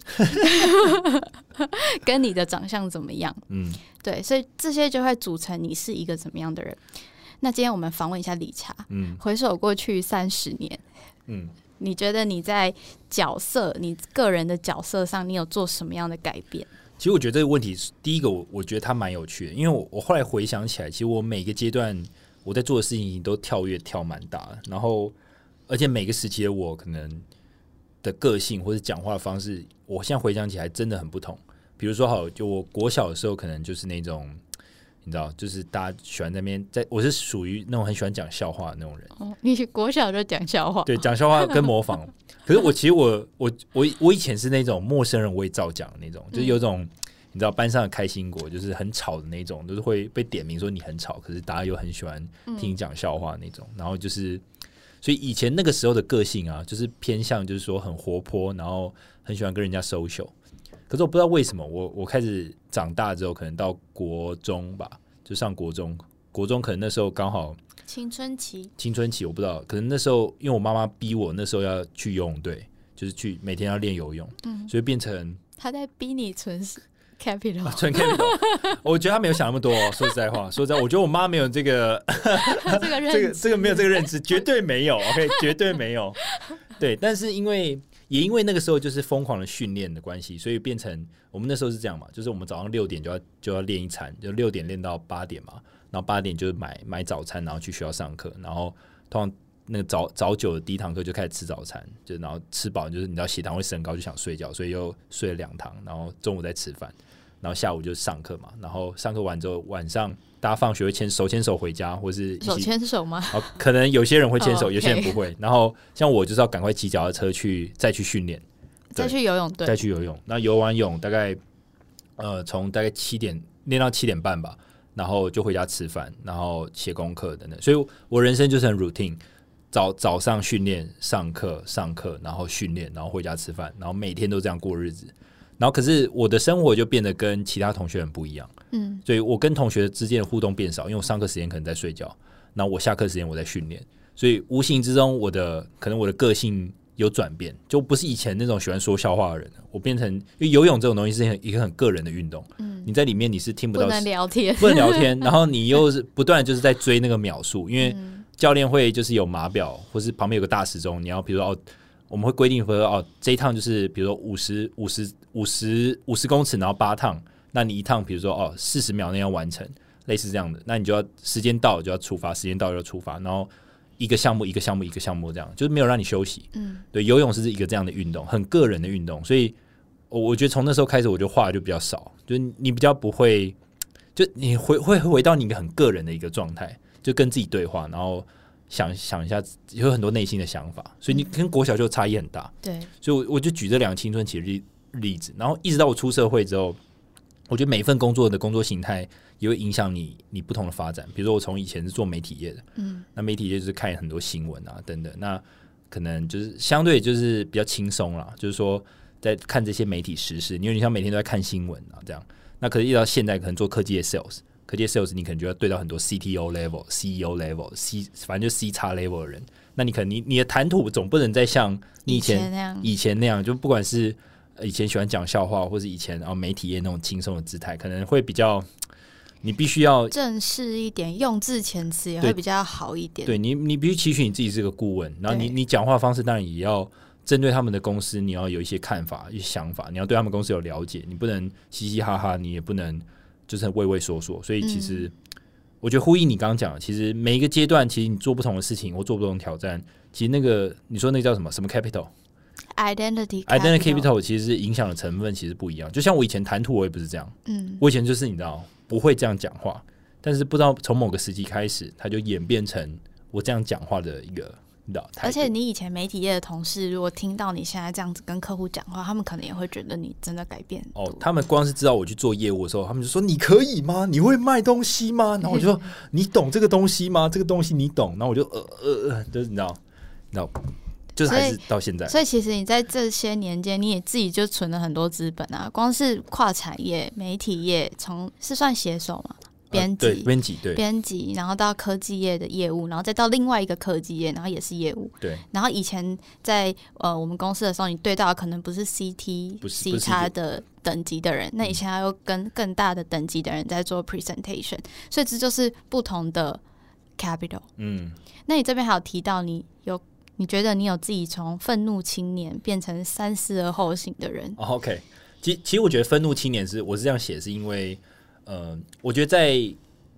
*laughs* 跟你的长相怎么样。嗯对，所以这些就会组成你是一个怎么样的人。那今天我们访问一下理查，嗯回首过去三十年，嗯，你觉得你在角色，你个人的角色上，你有做什么样的改变？其实我觉得这个问题是，第一个我我觉得它蛮有趣的，因为我我后来回想起来，其实我每个阶段我在做的事情都跳跃跳蛮大的，然后而且每个时期的我可能的个性或者讲话的方式，我现在回想起来真的很不同。比如说，好，就我国小的时候，可能就是那种你知道，就是大家喜欢在那边，在我是属于那种很喜欢讲笑话的那种人。哦，你国小就讲笑话，对，讲笑话跟模仿。可是我其实我我我我以前是那种陌生人我也照讲的那种，就是有种你知道班上的开心果，就是很吵的那种，就是会被点名说你很吵，可是大家又很喜欢听你讲笑话那种。然后就是，所以以前那个时候的个性啊，就是偏向就是说很活泼，然后很喜欢跟人家 social。可是我不知道为什么，我我开始长大之后，可能到国中吧，就上国中，国中可能那时候刚好。青春期，青春期我不知道，可能那时候因为我妈妈逼我，那时候要去游泳队，就是去每天要练游泳，嗯，所以变成他在逼你存 capital，、啊纯 capital。我觉得他没有想那么多、哦，说实在话，说实在，我觉得我妈没有这个这个认这个这个没有这个认知，绝对没有，OK，*laughs* 绝对没有。对，但是因为也因为那个时候就是疯狂的训练的关系，所以变成我们那时候是这样嘛，就是我们早上六点就要就要练一餐，就六点练到八点嘛。然后八点就是买买早餐，然后去学校上课，然后通常那个早早九的第一堂课就开始吃早餐，就然后吃饱就是你知道血糖会升高，就想睡觉，所以又睡了两堂，然后中午再吃饭，然后下午就上课嘛，然后上课完之后晚上大家放学会牵手牵手回家，或是一手起牵手吗？哦，可能有些人会牵手，哦有些人 OK 不会。然后像我就是要赶快骑脚踏车去再去训练，对再去游泳再队，去游泳。那游完泳大概呃从大概七点练到七点半吧，然后就回家吃饭，然后写功课等等。所以我人生就是很 routine，早早上训练、上课、上课，然后训练，然后回家吃饭，然后每天都这样过日子。然后可是我的生活就变得跟其他同学很不一样，嗯，所以我跟同学之间的互动变少，因为我上课时间可能在睡觉，然后我下课时间我在训练，所以无形之中我的可能我的个性有转变，就不是以前那种喜欢说笑话的人，我变成因为游泳这种东西是很一个很个人的运动，嗯。你在里面你是听不到不能聊天，不能聊天，*laughs* 然后你又是不断就是在追那个秒数，因为嗯。教练会就是有码表，或是旁边有个大时钟，你要比如说哦，我们会规定说哦，这一趟就是比如说五十五十五十五十公尺，然后八趟，那你一趟比如说哦四十秒内要完成，类似这样的，那你就要时间到了就要出发，时间到了就要出发，然后一个项目一个项目一个项目这样，就是没有让你休息。嗯对，游泳是一个这样的运动，很个人的运动，所以我我觉得从那时候开始，我就话就比较少，就是你比较不会，就你回会回到你一个很个人的一个状态，就跟自己对话，然后想想一下，有很多内心的想法，所以你跟国小就差异很大。对，所以我我就举这两个青春期的例例子，然后一直到我出社会之后，我觉得每一份工作的工作形态也会影响你你不同的发展。比如说我从以前是做媒体业的，嗯那媒体业就是看很多新闻啊等等，那可能就是相对就是比较轻松啦，就是说在看这些媒体时事，你有点像每天都在看新闻啊这样。那可是一直到现在，可能做科技的 sales，科技的 sales 你可能就要对到很多 CTO level、CEO level、C 反正就 C 叉 level 的人，那你可能你你的谈吐总不能再像你以前那样，以前那样，就不管是呃以前喜欢讲笑话，或是以前然后媒体业那种轻松的姿态，可能会比较你必须要正式一点，用字遣词也对会比较好一点。对你你必须期许你自己是个顾问，然后你你讲话方式当然也要针对他们的公司，你要有一些看法、一些想法，你要对他们公司有了解，你不能嘻嘻哈哈，你也不能就是很畏畏缩缩。所以其实、我觉得呼应你刚刚讲的，其实每一个阶段，其实你做不同的事情或做不同挑战，其实那个你说那个叫什么什么 capital。identity identity capital 其实影响的成分其实不一样。就像我以前谈吐，我也不是这样，嗯，我以前就是你知道不会这样讲话，但是不知道从某个时期开始，它就演变成我这样讲话的一个你知道。而且你以前媒体业的同事，如果听到你现在这样子跟客户讲话，他们可能也会觉得你真的改变。哦，他们光是知道我去做业务的时候，他们就说：“你可以吗？你会卖东西吗？” *laughs* 然后我就说：“你懂这个东西吗？这个东西你懂？”然后我就呃呃呃，就是你知道，你知道，就是还是到现在，所以其实你在这些年间，你也自己就存了很多资本啊。光是跨产业、媒体业，从是算写手嘛，编辑、编辑对编辑，然后到科技业的业务，然后再到另外一个科技业，然后也是业务。对然后以前在呃我们公司的时候，你对到的可能不是 CT、不是 C 不是叉的等级的人，那以前还有跟更大的等级的人在做 presentation，所以这就是不同的 capital。嗯，那你这边还有提到你有，你觉得你有自己从愤怒青年变成三思而后行的人？哦 OK，其其实我觉得愤怒青年是我是这样写，是因为呃，我觉得在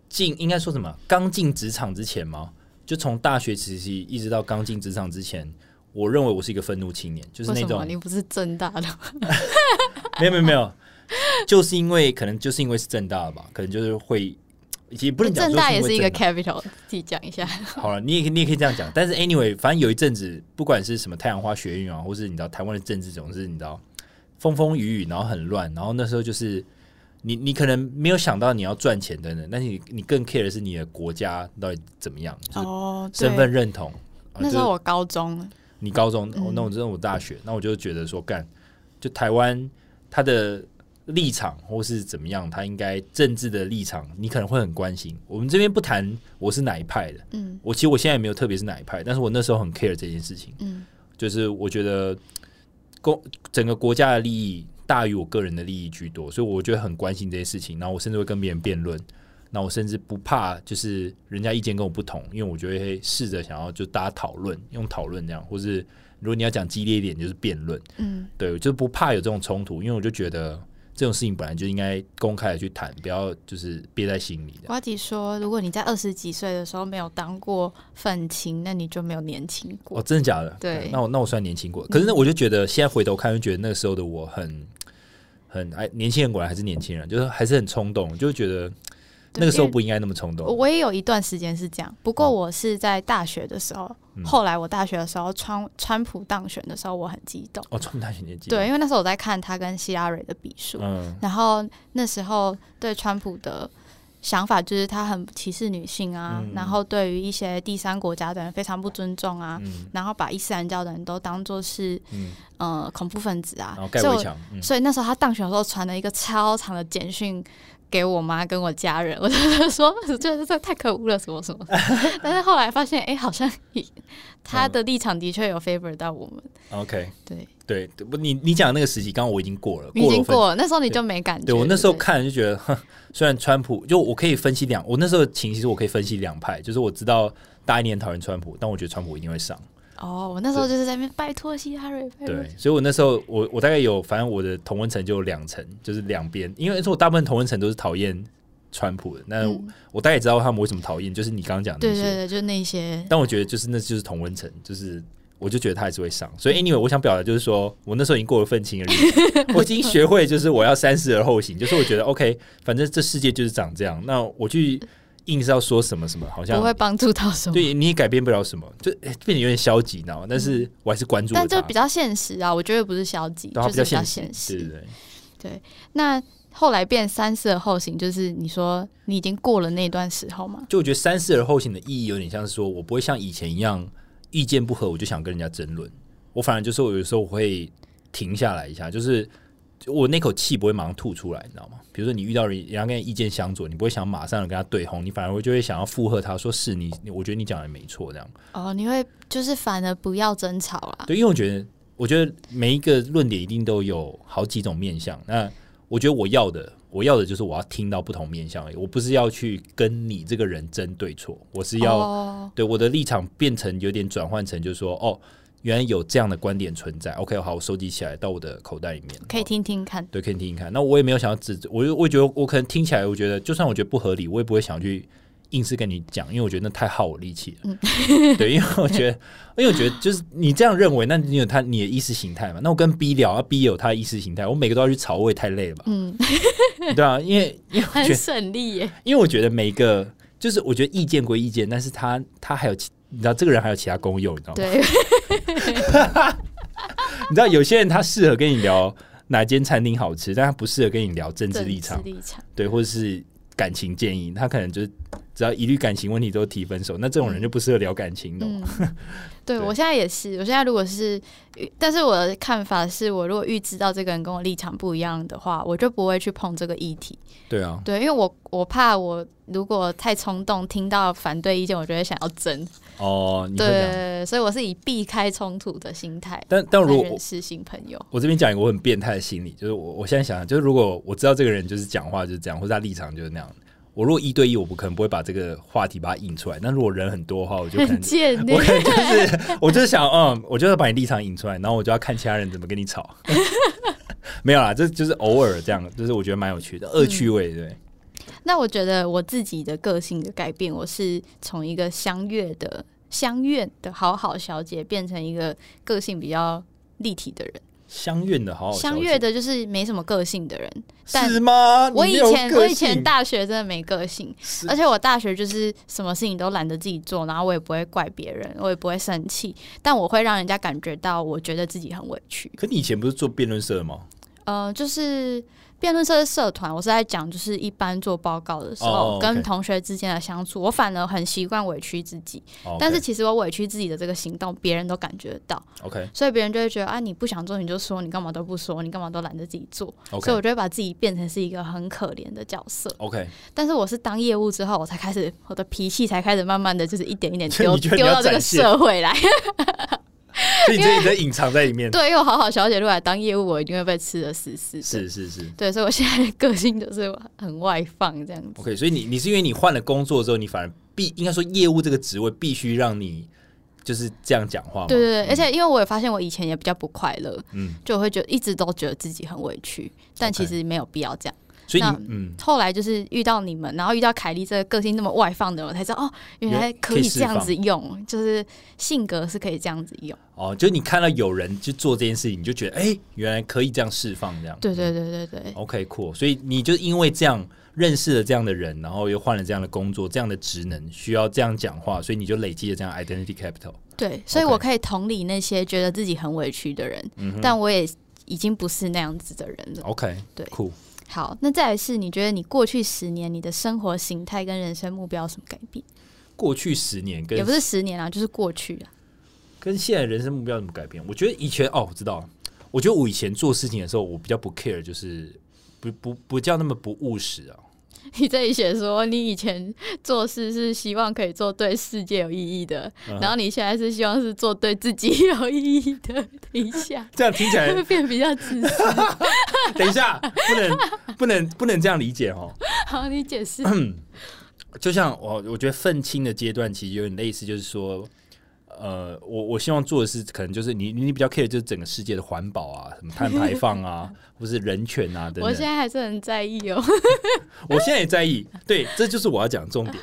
进应该说什么刚进职场之前嘛，就从大学时期一直到刚进职场之前，我认为我是一个愤怒青年，就是那种你不是正大的？*laughs* 没有没有没有，就是因为可能就是因为是正大的吧，可能就是会。其实不能讲正大也是一个 capital，自己讲一下。*laughs* 好了，你也可以你也可以这样讲，但是 anyway，反正有一阵子，不管是什么太阳花学运啊，或是你知道台湾的政治总是你知道风风雨雨，然后很乱，然后那时候就是你你可能没有想到你要赚钱等等，但是你你更 care 的是你的国家到底怎么样，就是哦，身份认同。那时候我高中，你高中，嗯哦那我真的我大学，那我就觉得说干，就台湾它的立场或是怎么样，它应该政治的立场，你可能会很关心。我们这边不谈我是哪一派的。嗯我其实我现在也没有特别是哪一派，但是我那时候很 care 这件事情，嗯就是我觉得公整个国家的利益大于我个人的利益居多，所以我觉得很关心这些事情，然后我甚至会跟别人辩论，那我甚至不怕就是人家意见跟我不同，因为我就会试着想要就大家讨论，用讨论这样，或是如果你要讲激烈一点，就是辩论，嗯，对，我就不怕有这种冲突，因为我就觉得这种事情本来就应该公开的去谈，不要就是憋在心里的。瓜吉说，如果你在二十几岁的时候没有当过愤青，那你就没有年轻过。哦，真的假的？对那我那我算年轻过，可是呢，我就觉得现在回头看，就觉得那个时候的我很很哎，年轻人果然还是年轻人，就是还是很冲动，就觉得那个时候不应该那么冲动。我也有一段时间是这样，不过我是在大学的时候，嗯后来我大学的时候，川川普当选的时候，我很激动。哦，川普大学年纪对，，因为那时候我在看他跟希拉蕊的比数，嗯然后那时候对川普的想法就是他很歧视女性啊，嗯。然后对于一些第三国家的人非常不尊重啊，嗯。然后把伊斯兰教的人都当做是嗯，呃恐怖分子啊。然后，盖所以我围墙，嗯。所以那时候他当选的时候传了一个超长的简讯给我妈跟我家人，*laughs* 我就说我觉得这太可恶了，什么什么。*laughs* 但是后来发现，哎、好像他的立场的确有 favor 到我们。，OK，对，对，不，你你讲那个时期，刚刚我已经过了，你已经过了，那时候你就没感觉。对我那时候看就觉得，哼，*laughs* 虽然川普就我可以分析两，我那时候情其实我可以分析两派，就是我知道大家一定很讨厌川普，但我觉得川普一定会上。哦，我那时候就是在那边拜托希拉蕊，拜托对，所以我那时候我我大概有，反正我的同温层就有两层，就是两边，因为说我大部分同温层都是讨厌川普的，那、嗯我大概也知道他们为什么讨厌，就是你刚刚讲的那些。对对对，就那些。但我觉得就是那就是同温层，就是我就觉得他还是会上。所以 anyway，我想表达就是说我那时候已经过了愤青的日子，*laughs* 我已经学会就是我要三思而后行，就是我觉得 OK，反正这世界就是长这样，那我去硬是要说什么什么，好像不会帮助到什么，对你也改变不了什么，就诶变得有点消极，你知道吗？但是我还是关注但就比。较现实啊。我觉得不是消极，就是比较现现实，对实。对对。那后来变三思而后行，就是你说你已经过了那段时候嘛？就我觉得三思而后行的意义有点像是说，我不会像以前一样意见不合我就想跟人家争论，我反而就是我有时候我会停下来一下，就是我那口气不会马上吐出来，你知道吗？比如说你遇到人人家跟你意见相左，你不会想马上跟他对轰，你反而会就会想要附和他说是你，你我觉得你讲的没错，这样哦，你会就是反而不要争吵啊。对，因为我觉得我觉得每一个论点一定都有好几种面向，那我觉得我要的。我要的就是我要听到不同面向而已，我不是要去跟你这个人争对错，我是要、哦，对我的立场变成有点转换成，就是说，哦，原来有这样的观点存在。OK，好，我收集起来到我的口袋里面，可以哦听听看。对，可以听听看。那我也没有想要指，我我觉得我可能听起来，我觉得就算我觉得不合理，我也不会想去硬是跟你讲，因为我觉得那太耗我力气了。嗯 *laughs* 对，因为我觉得，因为我觉得就是你这样认为，那你有他你的意识形态嘛？那我跟 B 聊，啊 B 有他的意识形态，我每个都要去吵，我也太累了吧？嗯，*laughs* 对啊，因为因为很得省力耶。因为我觉得每一个就是我觉得意见归意见，但是他他还有其你知道这个人还有其他功用，你知道吗？对，*laughs* 你知道有些人他适合跟你聊哪间餐厅好吃，但他不适合跟你聊政治立场，治立场。对，或者是感情建议，他可能就是只要一律感情问题都提分手，那这种人就不适合聊感情，懂吗？嗯，*laughs* 对对我现在也是，我现在如果是，但是我的看法是我如果预知到这个人跟我立场不一样的话，我就不会去碰这个议题。对啊，对，因为我我怕我如果太冲动，听到反对意见，我就会想要争。哦。对，所以我是以避开冲突的心态但但如果我认识新朋友。我这边讲一个我很变态的心理，就是我我现在想，就是如果我知道这个人就是讲话就是这样，或者他立场就是那样，我如果一对一，我不可能不会把这个话题把它引出来。那如果人很多的话，我就可能很贱我。可能就是，我就是想，嗯，我就是把你立场引出来，然后我就要看其他人怎么跟你吵。*laughs* 没有啦，这就是偶尔这样，就是我觉得蛮有趣的，恶趣味，对。那我觉得我自己的个性的改变，我是从一个相悦的相悦的好好小姐，变成一个个性比较立体的人。相悦的好好相悦的就是没什么个性的人。但是吗？我以前我以前大学真的没个性，而且我大学就是什么事情都懒得自己做，然后我也不会怪别人，我也不会生气，但我会让人家感觉到我觉得自己很委屈。可你以前不是做辩论社的吗？呃，就是辩论社的社团，我是在讲就是一般做报告的时候、跟同学之间的相处，我反而很习惯委屈自己，哦但是其实我委屈自己的这个行动，别人都感觉得到，OK。所以别人就会觉得啊，你不想做你就说，你干嘛都不说，你干嘛都懒得自己做。OK 所以我就会把自己变成是一个很可怜的角色。OK，但是我是当业务之后，我才开始我的脾气才开始慢慢的就是一点一点丢丢到这个社会来。*laughs* 所以你这你在隐藏在里面。对，因为我好好小姐如果来当业务，我一定会被吃的死。是是是对，所以我现在的个性就是很外放这样子。OK，所以你你是因为你换了工作之后，你反而必应该说业务这个职位必须让你就是这样讲话吗？对对对，而且因为我也发现我以前也比较不快乐，嗯，就会觉得一直都觉得自己很委屈，但其实没有必要这样。所以嗯后来就是遇到你们，然后遇到凯莉这个个性那么外放的人，我才知道哦，原来可以这样子用，就是性格是可以这样子用。哦，就是你看到有人去做这件事情，你就觉得哎、原来可以这样释放这样。对对对对对，OK，酷、所以你就因为这样认识了这样的人，然后又换了这样的工作，这样的职能需要这样讲话，所以你就累积了这样 identity capital。对，所以我可以同理那些觉得自己很委屈的人，但我也已经不是那样子的人了。OK，对酷。好，那再来是你觉得你过去十年你的生活形态跟人生目标有什么改变？过去十年跟也不是十年啊，就是过去啊。跟现在人生目标有什么改变？我觉得以前哦，我知道，我觉得我以前做事情的时候，我比较不 care，就是不不不叫那么不务实啊。*laughs* 你这里写说你以前做事是希望可以做对世界有意义的，嗯然后你现在是希望是做对自己有意义的。等一下，*laughs* 这样听起来会，变比较自私。*laughs* 等一下，不能不能不能这样理解哦。好，你解释。*clears throat* 就像我，我觉得愤青的阶段其实有点类似，就是说，呃，我我希望做的是，可能就是你你比较 care 就是整个世界的环保啊，什么碳排放啊，*laughs* 或是人权啊等等。我现在还是很在意哦。*laughs* 我现在也在意，对，这就是我要讲的重点。*laughs*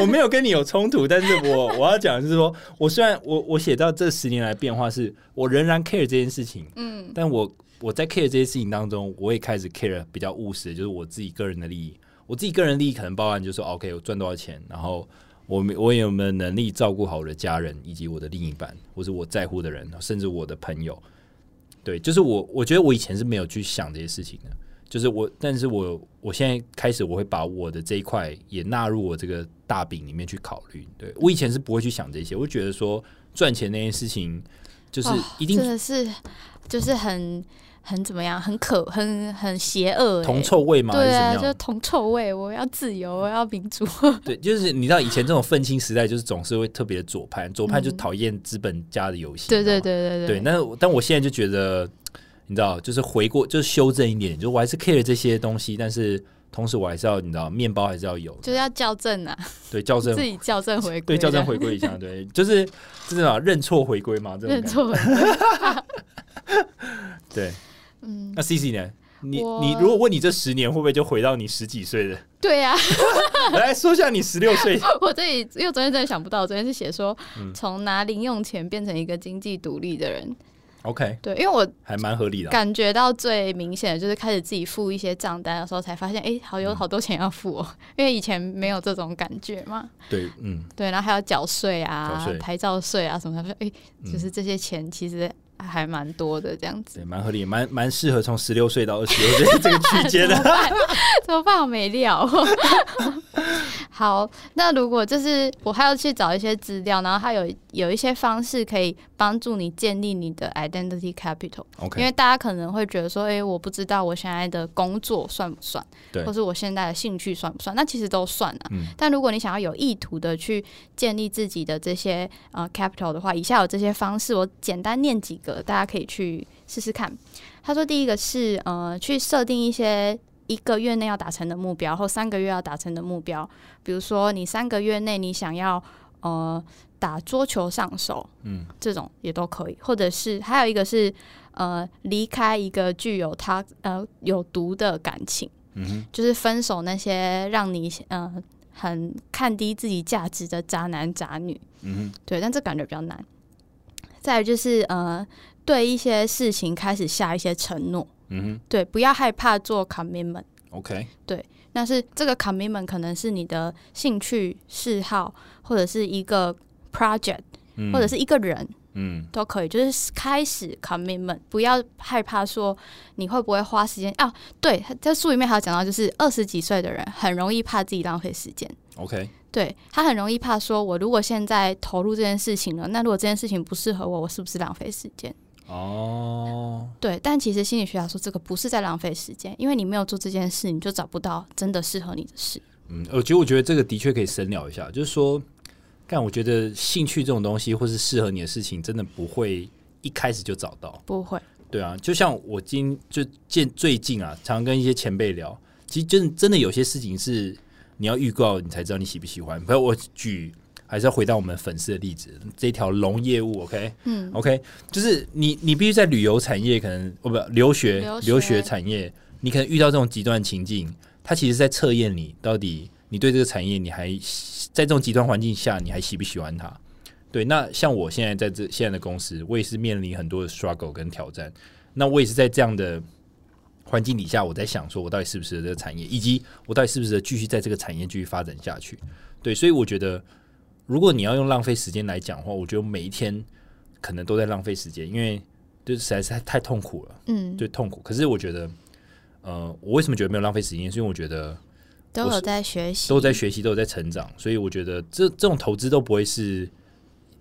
我没有跟你有冲突，但是我我要讲的是说，我虽然我我写到这十年来变化是，我仍然 care 这件事情，嗯，但我我在 care 这些事情当中，我也开始 care 比较务实的，就是我自己个人的利益。我自己个人利益可能包含就是说，OK，我赚多少钱，然后我我有没有能力照顾好我的家人以及我的另一半，或是我在乎的人，甚至我的朋友。对，就是我，我觉得我以前是没有去想这些事情的，就是我，但是我我现在开始，我会把我的这一块也纳入我这个大饼里面去考虑。对我以前是不会去想这些，我觉得说赚钱那件事情就是一定真的是，就是很很怎么样，很可很很邪恶、欸，铜臭味吗？对啊？就铜臭味。我要自由，我要民主。*laughs* 对，就是你知道以前这种愤青时代，就是总是会特别的左派，左派就讨厌资本家的游戏。对对对对对，那但我现在就觉得，你知道，就是回过，就是修正一点，就我还是 care 这些东西，但是同时我还是要，你知道，面包还是要有，就是要校正啊，对，校正自，己校正回归，对，校正回归一下，对，就是就是啊，认错回归嘛，这种认。错回归。*laughs* 对，嗯，那 C C 呢？你你如果问你这十年会不会就回到你十几岁的？*laughs* 对呀、*laughs* 来说一下你十六岁，*laughs* 我这里因为昨天真的想不到，昨天是写说嗯从拿零用钱变成一个经济独立的人。OK，对，因为我还蛮合理的啊。感觉到最明显的就是开始自己付一些账单的时候，才发现哎、诶好有嗯好多钱要付哦，因为以前没有这种感觉嘛。对，嗯，对，然后还要缴税啊缴税、牌照税啊什么的，说哎、嗯就是这些钱其实还蛮多的，这样子对，。蛮合理，蛮蛮适合从十六岁到二十六岁这个区间的。怎？*laughs* 怎么办？*laughs* 我没料。好，那如果就是我还要去找一些资料，然后它有有一些方式可以帮助你建立你的 identity capital。因 OK，为大家可能会觉得说，哎、我不知道我现在的工作算不算，对或是我现在的兴趣算不算？那其实都算啊。嗯但如果你想要有意图的去建立自己的这些呃 capital 的话，以下有这些方式，我简单念几个，大家可以去试试看。他说，第一个是呃，去设定一些一个月内要达成的目标，或三个月要达成的目标。比如说，你三个月内你想要呃打桌球上手，嗯，这种也都可以。或者是还有一个是呃离开一个具有他呃有毒的感情，嗯哼，就是分手那些让你呃很看低自己价值的渣男渣女。嗯哼，对，但这感觉比较难。再来就是呃，对一些事情开始下一些承诺，嗯对，不要害怕做 commitment。，OK，对但是这个 commitment 可能是你的兴趣嗜好，或者是一个 project，、嗯，或者是一个人嗯都可以，就是开始 commitment，不要害怕说你会不会花时间啊？对，在书里面还有讲到，就是二十几岁的人很容易怕自己浪费时间。，OK，对他很容易怕说，我如果现在投入这件事情了，那如果这件事情不适合我，我是不是浪费时间？哦，对，但其实心理学家说这个不是在浪费时间，因为你没有做这件事，你就找不到真的适合你的事。嗯，我觉得我觉得这个的确可以深聊一下，就是说，但，我觉得兴趣这种东西，或是适合你的事情，真的不会一开始就找到。不会，对啊，就像我今就见最近啊，常跟一些前辈聊，其实真真的有些事情是你要预告，你才知道你喜不喜欢。不要我举，还是要回到我们粉丝的例子，这条龙业务，OK，嗯，OK，就是你你必须在旅游产业，可能哦不留学留学产业，你可能遇到这种极端情境，它其实在测验你到底你对这个产业你还在这种极端环境下你还喜不喜欢它。对，那像我现在在这现在的公司，我也是面临很多的 struggle 跟挑战。那我也是在这样的环境底下，我在想说，我到底适不适合这个产业，以及我到底是不是继续在这个产业继续发展下去。对，所以我觉得，如果你要用浪费时间来讲的话，我觉得每一天可能都在浪费时间，因为就实在是太太痛苦了，嗯，对，痛苦。可是我觉得，呃，我为什么觉得没有浪费时间？是因为我觉得都有在学习，都有在学习，都有在成长，所以我觉得这这种投资都不会是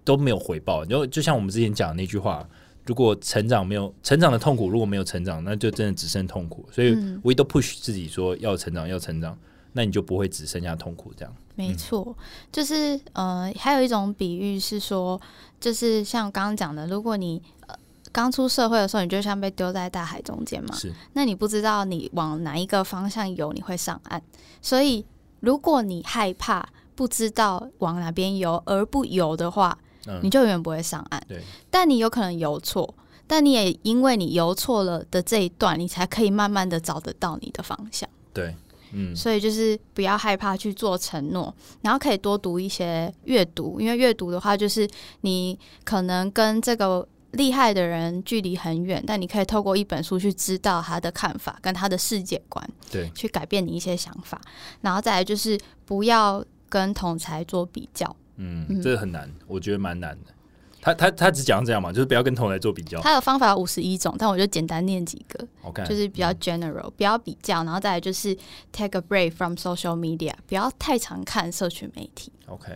都没有回报。然后就像我们之前讲的那句话，如果成长没有成长的痛苦，如果没有成长，那就真的只剩痛苦。所以嗯我也都 push 自己说要成长，要成长，那你就不会只剩下痛苦这样。没错，就是呃，还有一种比喻是说，就是像刚刚讲的，如果你呃刚出社会的时候，你就像被丢在大海中间嘛，是，那你不知道你往哪一个方向游，你会上岸。所以，如果你害怕不知道往哪边游而不游的话，嗯你就永远不会上岸。对，但你有可能游错，但你也因为你游错了的这一段，你才可以慢慢的找得到你的方向。对，嗯，所以就是不要害怕去做承诺，然后可以多读一些阅读，因为阅读的话，就是你可能跟这个厉害的人距离很远，但你可以透过一本书去知道他的看法跟他的世界观，对，去改变你一些想法。然后再来就是不要跟同才做比较，嗯，嗯这个很难，我觉得蛮难的。他他他只讲这样嘛，就是不要跟同来做比较。他的方法五十一种，但我就简单念几个。，OK，，就是比较 general，不要比较，然后再来就是 take a break from social media，不要太常看社群媒体，OK。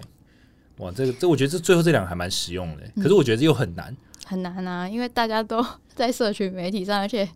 哇，这个这我觉得这最后这两个还蛮实用的，嗯可是我觉得又很难。很难啊，因为大家都 *laughs* 在社群媒体上，而且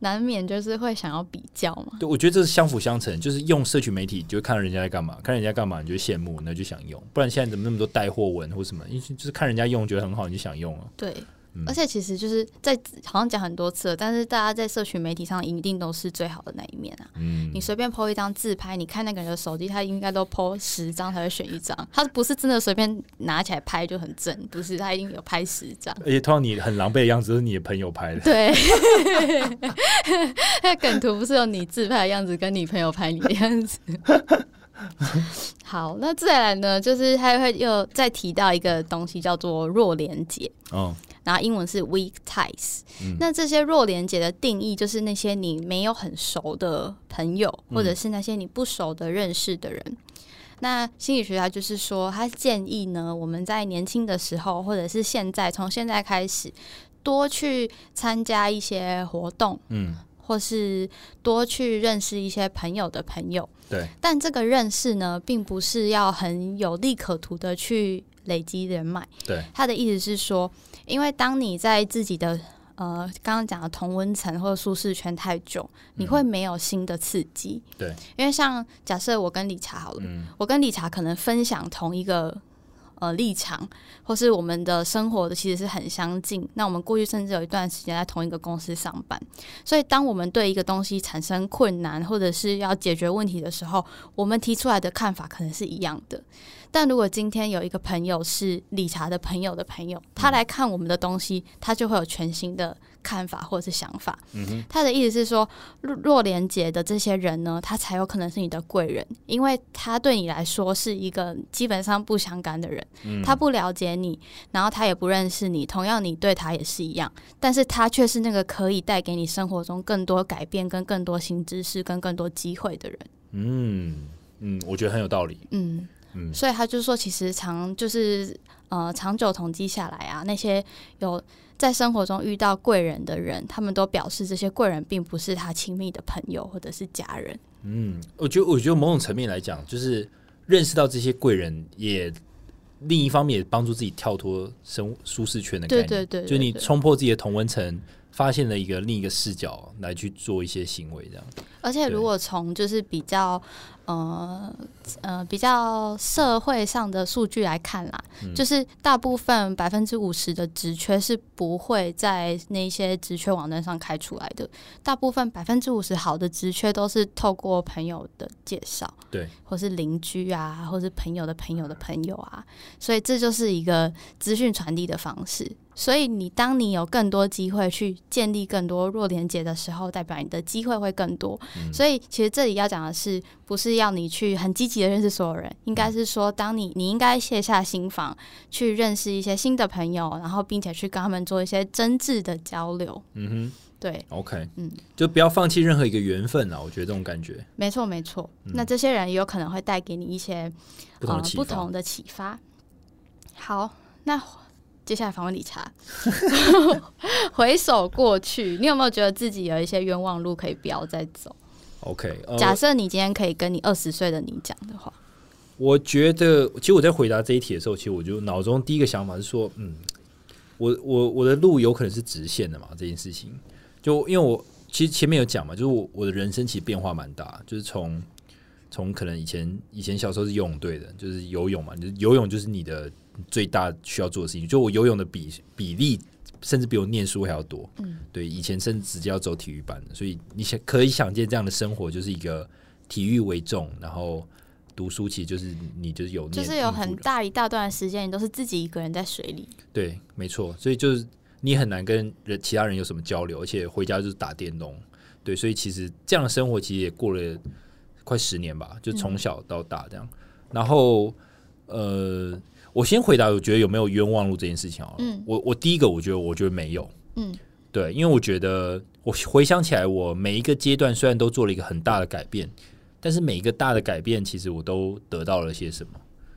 难免就是会想要比较嘛。对，我觉得这是相辅相成，就是用社群媒体，就会看人家在干嘛，看人家干嘛，你就羡慕，那就想用。不然现在怎么那么多带货文或什么？因为就是看人家用，觉得很好，你就想用了。对，嗯而且其实就是在好像讲很多次了，但是大家在社群媒体上一定都是最好的那一面啊。嗯你，随便 PO 一张自拍，你看那个人的手机，他应该都 PO 十张才会选一张，他不是真的随便拿起来拍就很正，不是，他一定有拍十张。而且通常你很狼狈的样子是你的朋友拍的。对，*laughs* 那梗图不是有你自拍的样子，跟你朋友拍你的样子。好，那再来呢，就是他会又再提到一个东西叫做弱连接，哦，然后英文是 weak ties。嗯那这些弱连接的定义，就是那些你没有很熟的朋友，嗯或者是那些你不熟的认识的人。那心理学家就是说，他建议呢，我们在年轻的时候，或者是现在，从现在开始，多去参加一些活动，嗯，或是多去认识一些朋友的朋友。对，但这个认识呢，并不是要很有利可图的去累积人脉。对，他的意思是说，因为当你在自己的呃刚刚讲的同温层或者舒适圈太久，你会没有新的刺激。对，因为像假设我跟理查好了，嗯，我跟理查可能分享同一个呃立场，或是我们的生活的其实是很相近。那我们过去甚至有一段时间在同一个公司上班，所以当我们对一个东西产生困难，或者是要解决问题的时候，我们提出来的看法可能是一样的。但如果今天有一个朋友是理查的朋友的朋友，他来看我们的东西，他就会有全新的看法或者是想法。他的意思是说，弱弱连接的这些人呢，他才有可能是你的贵人，因为他对你来说是一个基本上不相干的人，他不了解你，然后他也不认识你，同样你对他也是一样，但是他却是那个可以带给你生活中更多改变、跟更多新知识、跟更多机会的人。嗯嗯，我觉得很有道理。嗯。所以他就说，其实长就是呃，长久统计下来啊，那些有在生活中遇到贵人的人，他们都表示这些贵人并不是他亲密的朋友或者是家人。嗯，我觉得，我觉得某种层面来讲，就是认识到这些贵人，也另一方面也帮助自己跳脱生舒适圈的概念。对对对，就你冲破自己的同温层。发现了一个另一个视角来去做一些行为，这样。而且，如果从就是比较呃呃比较社会上的数据来看啦，就是大部分百分之五十的职缺是不会在那些职缺网站上开出来的。大部分百分之五十好的职缺都是透过朋友的介绍，对，或是邻居啊，或是朋友的朋友的朋友啊，所以这就是一个资讯传递的方式。所以，你当你有更多机会去建立更多弱连接的时候，代表你的机会会更多。所以，其实这里要讲的是，不是要你去很积极的认识所有人，应该是说，当你你应该卸下心防，去认识一些新的朋友，然后并且去跟他们做一些真挚的交流。嗯哼，对，OK，嗯，就不要放弃任何一个缘分啊！我觉得这种感觉，没错，没错。那这些人也有可能会带给你一些呃不同的启发。好，那。接下来访问理查。*laughs* 回首过去，你有没有觉得自己有一些冤枉路可以不要再走？OK，假设你今天可以跟你二十岁的你讲的话，我觉得，其实我在回答这一题的时候，其实我就脑中第一个想法是说，嗯，我我我的路有可能是直线的嘛？这件事情，就因为我其实前面有讲嘛，就是我我的人生其实变化蛮大，就是从从可能以前以前小时候是游泳队的，就是游泳嘛，就游泳就是你的。最大需要做的事情，就我游泳的比比例，甚至比我念书还要多。嗯，对，以前甚至直接要走体育班的，所以你想可以想见，这样的生活就是一个体育为重，然后读书其实就是你就是有就是有很大一大段的时间，你都是自己一个人在水里。对，没错，所以就是你很难跟人其他人有什么交流，而且回家就是打电动。对，所以其实这样的生活其实也过了快十年吧，就从小到大这样。然后呃。我先回答，我觉得有没有冤枉路这件事情啊？嗯，我我第一个，我觉得我觉得没有。嗯，对，因为我觉得我回想起来，我每一个阶段虽然都做了一个很大的改变，但是每一个大的改变，其实我都得到了些什么。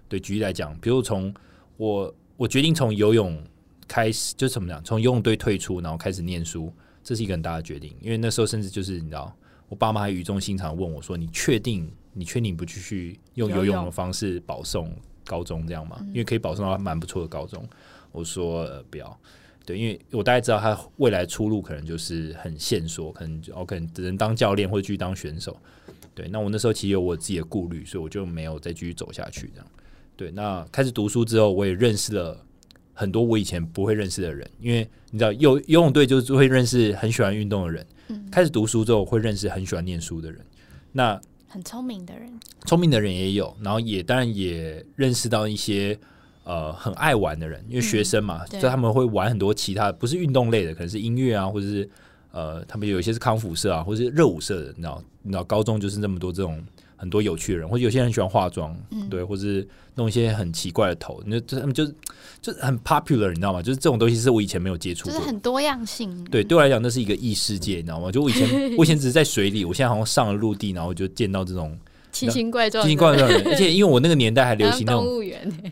对，举例来讲，比如从我我决定从游泳开始，就是怎么讲，从游泳队退出，然后开始念书，这是一个很大的决定。因为那时候甚至就是你知道，我爸妈还语重心长问我说：“你确定？你确定不继续用游泳的方式保送？”高中这样嘛，因为可以保送到蛮不错的高中。我说不要，对，因为我大概知道他未来出路可能就是很限缩，可能我可能只能当教练或者继续当选手。对，那我那时候其实有我自己的顾虑，所以我就没有再继续走下去。这样，对，那开始读书之后，我也认识了很多我以前不会认识的人，因为你知道游游泳队就是会认识很喜欢运动的人。嗯，开始读书之后会认识很喜欢念书的人。那很聪明的人，聪明的人也有，然后也当然也认识到一些呃很爱玩的人，因为学生嘛，所以他们会玩很多其他不是运动类的，可能是音乐啊，或者是呃他们有一些是康复社啊，或者是热舞社的，你知道，你知道高中就是那么多这种很多有趣的人，或者有些人喜欢化妆，对，或者是弄一些很奇怪的头，那他们就就很 popular，你知道吗？就是这种东西是我以前没有接触，就是很多样性。对，对我来讲那是一个异世界，你知道吗？就我以前，*laughs* 我以前只是在水里，我现在好像上了陆地，然后就见到这种奇形怪状、奇形怪状的人。而且因为我那个年代还 *laughs* 流行那种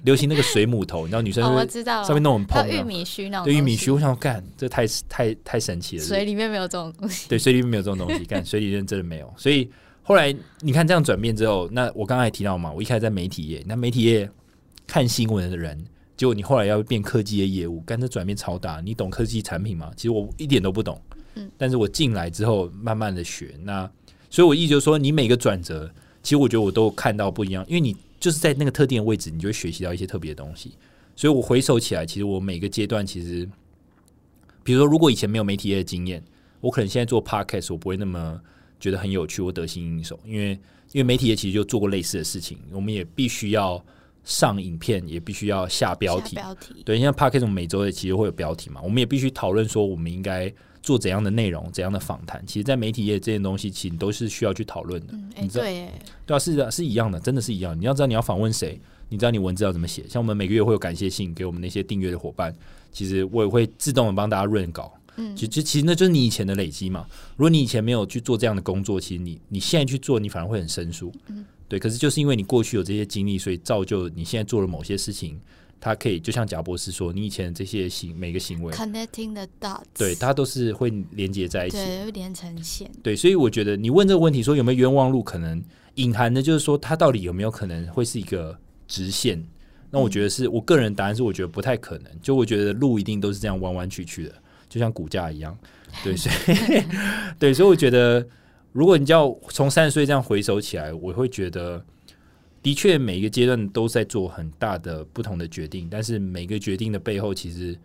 流行那个水母头，你知道女生我知道上面弄很蓬玉米须那种，对玉米须，我想干，这太太太神奇了。水里面没有这种东西，对，水里面没有这种东西，干水里面真的没有。所以后来你看这样转变之后，那我刚刚也提到嘛，我一开始在媒体业，那媒体业看新闻的人。结果你后来要变科技的业务，干这转变超大。你懂科技产品吗？其实我一点都不懂。嗯，但是我进来之后慢慢的学。那所以，我意思就是说，你每个转折，其实我觉得我都看到不一样。因为你就是在那个特定的位置，你就会学习到一些特别的东西。所以我回首起来，其实我每个阶段，其实比如说，如果以前没有媒体业的经验，我可能现在做 podcast，我不会那么觉得很有趣，我得心应手，因为因为媒体也其实就做过类似的事情，我们也必须要上影片，也必须要下标题。标题对，像 podcast 我们每周也其实会有标题嘛，我们也必须讨论说我们应该做怎样的内容、怎样的访谈。其实，在媒体业这件东西，其实都是需要去讨论的。嗯，知道对，哎，对啊，是的，是一样的，真的是一样。你要知道你要访问谁，你知道你文字要怎么写。像我们每个月会有感谢信给我们那些订阅的伙伴，其实我也会自动的帮大家润稿。嗯其实其实那就是你以前的累积嘛。如果你以前没有去做这样的工作，其实你你现在去做，你反而会很生疏。嗯对。可是就是因为你过去有这些经历，所以造就你现在做了某些事情，它可以就像贾博士说，你以前这些行每个行为，connecting the dots，对，它都是会连接在一起。对，会连成线。对，所以我觉得你问这个问题说有没有冤枉路，可能隐含的就是说它到底有没有可能会是一个直线？那我觉得是我个人答案是，我觉得不太可能。就我觉得路一定都是这样弯弯曲曲的，就像股价一样。对，所以对，所以我觉得，如果你叫从三十岁这样回首起来，我会觉得，的确每一个阶段都在做很大的不同的决定，但是每个决定的背后，其实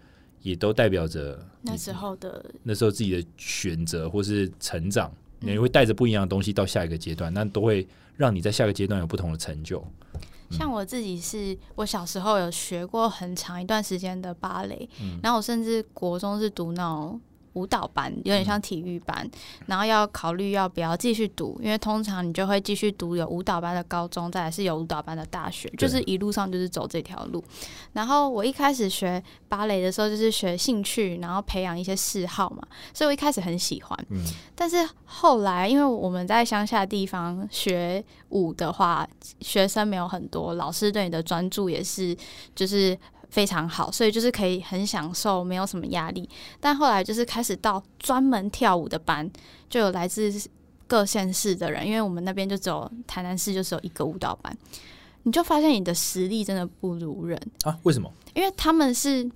也都代表着那时候的那时候自己的选择或是成长，嗯你会带着不一样的东西到下一个阶段，那都会让你在下个阶段有不同的成就。像我自己是，我小时候有学过很长一段时间的芭蕾，嗯。然后我甚至国中是读那种舞蹈班，有点像体育班，然后要考虑要不要继续读，因为通常你就会继续读有舞蹈班的高中，再来是有舞蹈班的大学，就是一路上就是走这条路。然后我一开始学芭蕾的时候，就是学兴趣，然后培养一些嗜好嘛，所以我一开始很喜欢。嗯，但是后来，因为我们在乡下地方学舞的话，学生没有很多，老师对你的专注也是就是非常好，所以就是可以很享受，没有什么压力。但后来就是开始到专门跳舞的班，就有来自各县市的人，因为我们那边就只有台南市就只有一个舞蹈班，你就发现你的实力真的不如人。啊，为什么？因为他们是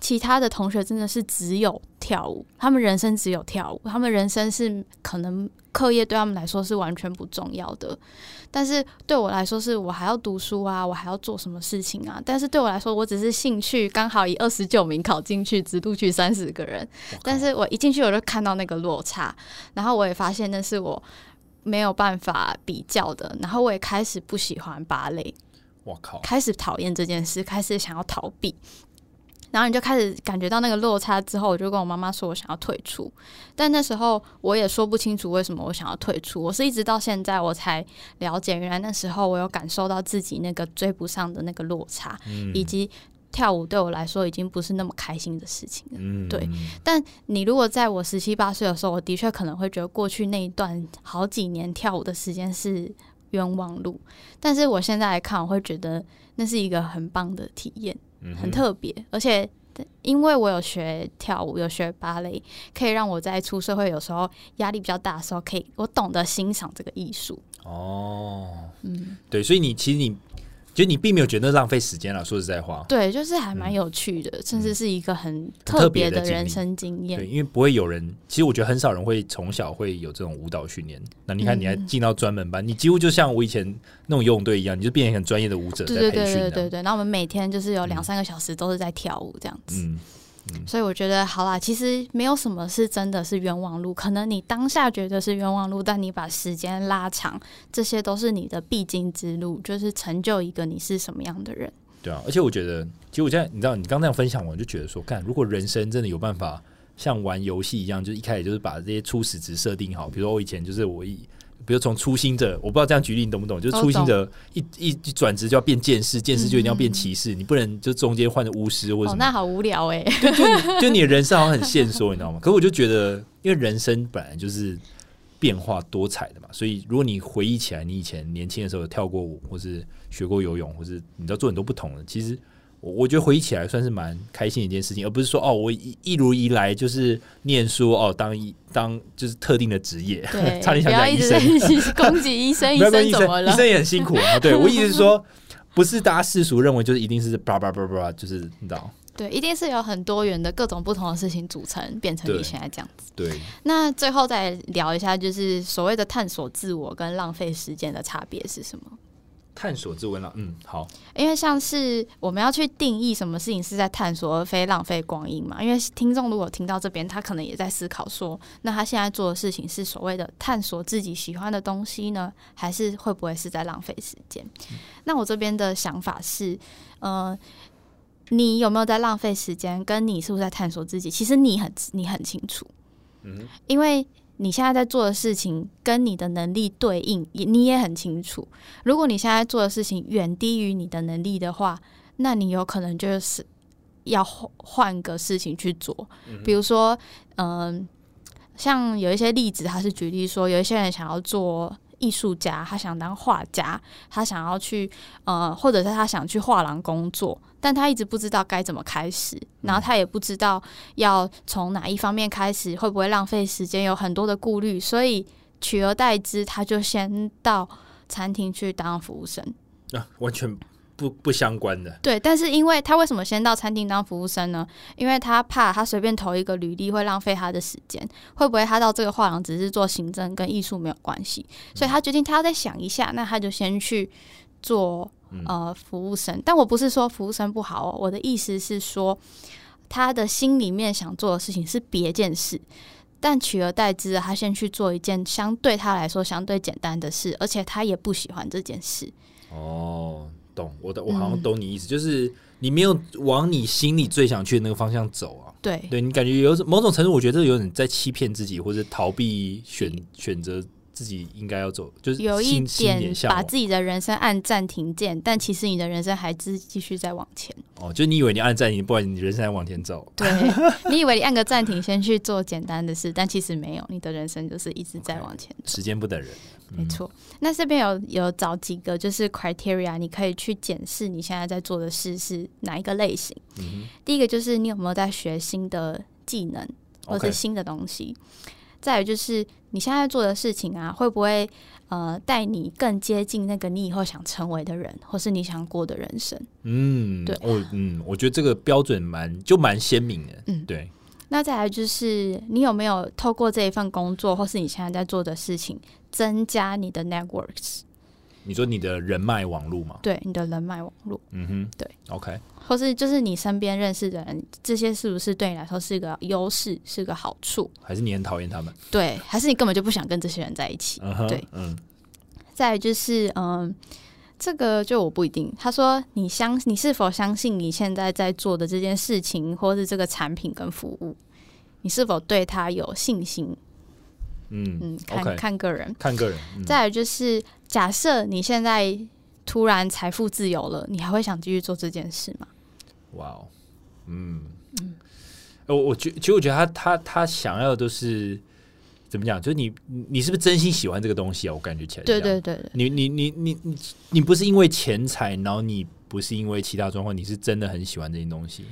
其他的同学，真的是只有跳舞，他们人生只有跳舞，他们人生是可能课业对他们来说是完全不重要的，但是对我来说，是我还要读书啊，我还要做什么事情啊？但是对我来说，我只是兴趣，刚好以二十九名考进去，只录取三十个人，但是我一进去我就看到那个落差，然后我也发现那是我没有办法比较的，然后我也开始不喜欢芭蕾。我靠，开始讨厌这件事，开始想要逃避，然后你就开始感觉到那个落差之后，我就跟我妈妈说我想要退出，但那时候我也说不清楚为什么我想要退出，我是一直到现在我才了解，原来那时候我有感受到自己那个追不上的那个落差，嗯以及跳舞对我来说已经不是那么开心的事情了。嗯对但你如果在我十七八岁的时候，我的确可能会觉得过去那一段好几年跳舞的时间是冤枉路，但是我现在来看，我会觉得那是一个很棒的体验，嗯很特别，而且。因为我有学跳舞，有学芭蕾，可以让我在出社会有时候压力比较大的时候，可以我懂得欣赏这个艺术。哦，嗯，对，所以你其实你就你并没有觉得浪费时间了，说实在话，对，就是还蛮有趣的，甚至是一个很嗯特特别的人生经验对，。因为不会有人，其实我觉得很少人会从小会有这种舞蹈训练。那你看，嗯你还进到专门班，你几乎就像我以前那种游泳队一样，你就变成很专业的舞者在对对对培训的。对对对，然后我们每天就是有两嗯三个小时都是在跳舞这样子。嗯，所以我觉得好啦，其实没有什么是真的是冤枉路，可能你当下觉得是冤枉路，但你把时间拉长，这些都是你的必经之路，就是成就一个你是什么样的人。对啊。而且我觉得，其实我现在你知道，你刚那样分享完，我就觉得说，看如果人生真的有办法像玩游戏一样，就是一开始就是把这些初始值设定好，比如说我以前就是我一。比如从初心者，我不知道这样举例你懂不懂？就是初心者一一一转职就要变剑士，剑士就一定要变骑士，你不能就中间换成巫师或者什，么。哦那好无聊哎、就你就你的人生好像很限缩，你知道吗？可我就觉得，因为人生本来就是变化多彩的嘛，所以如果你回忆起来，你以前年轻的时候有跳过舞，或是学过游泳，或是你知道做很多不同的，其实我我觉得回忆起来算是蛮开心的一件事情，而不是说哦，我一一如一来就是念书哦，当一当就是特定的职业，对，*laughs* 差点想讲医生 *laughs* 攻击医生，*laughs* 医生，怎么了？医生也很辛苦啊。对我意思是说，不是大家世俗认为就是一定是叭叭叭叭，就是你知道。对，一定是有很多元的各种不同的事情组成，变成你现在这样子。对，那最后再聊一下，就是所谓的探索自我跟浪费时间的差别是什么？探索之问了，嗯，好，因为像是我们要去定义什么事情是在探索，而非浪费光阴嘛。因为听众如果听到这边，他可能也在思考说，那他现在做的事情是所谓的探索自己喜欢的东西呢，还是会不会是在浪费时间？那我这边的想法是，呃，你有没有在浪费时间，跟你是不是在探索自己，其实你很你很清楚，嗯，因为。你现在在做的事情跟你的能力对应，也你也很清楚。如果你现在做的事情远低于你的能力的话，那你有可能就是要换换个事情去做。比如说，嗯，像有一些例子，他是举例说，有一些人想要做。艺术家，他想当画家，他想要去呃，或者是他想去画廊工作，但他一直不知道该怎么开始，然后他也不知道要从哪一方面开始，会不会浪费时间，有很多的顾虑，所以取而代之，他就先到餐厅去当服务生啊，完全。不不相关的，对，但是因为他为什么先到餐厅当服务生呢？因为他怕他随便投一个履历会浪费他的时间，会不会他到这个画廊只是做行政，跟艺术没有关系？所以他决定他要再想一下，那他就先去做呃服务生。但我不是说服务生不好，我的意思是说他的心里面想做的事情是别件事，但取而代之，他先去做一件相对他来说相对简单的事，而且他也不喜欢这件事。哦。懂我的，我好像懂你意思，就是你没有往你心里最想去的那个方向走啊。对，对你感觉有某种程度，我觉得有点在欺骗自己，或者逃避选选择。自己应该要走，就是有一点把自己的人生按暂停键，但其实你的人生还是继续在往前。哦，就你以为你按暂停，不然你人生还往前走。对，*laughs* 你以为你按个暂停，先去做简单的事，但其实没有，你的人生就是一直在往前。时间不等人，没错。那这边有有找几个就是 criteria，你可以去检视你现在在做的事是哪一个类型。第一个就是你有没有在学新的技能或者新的东西。再有就是你现在做的事情啊，会不会呃带你更接近那个你以后想成为的人，或是你想过的人生？嗯，对，我嗯，我觉得这个标准蛮就蛮鲜明的。嗯，对。那再来就是你有没有透过这一份工作，或是你现在在做的事情，增加你的 networks？你说你的人脉网络吗？对，你的人脉网络。嗯哼，对，OK。或是就是你身边认识的人，这些是不是对你来说是一个优势，是个好处？还是你很讨厌他们？对，还是你根本就不想跟这些人在一起？对，嗯。再就是，嗯，这个就我不一定。他说，你相你是否相信你现在在做的这件事情，或是这个产品跟服务，你是否对他有信心？嗯嗯，看看个人，看个人。再有就是，假设你现在突然财富自由了，你还会想继续做这件事吗？哇哦，嗯嗯，我我觉其实我觉得他他他想要的都是怎么讲？就是你你是不是真心喜欢这个东西啊？我感觉起来，对对对，你你你你你你不是因为钱财，然后你不是因为其他状况，你是真的很喜欢这些东西。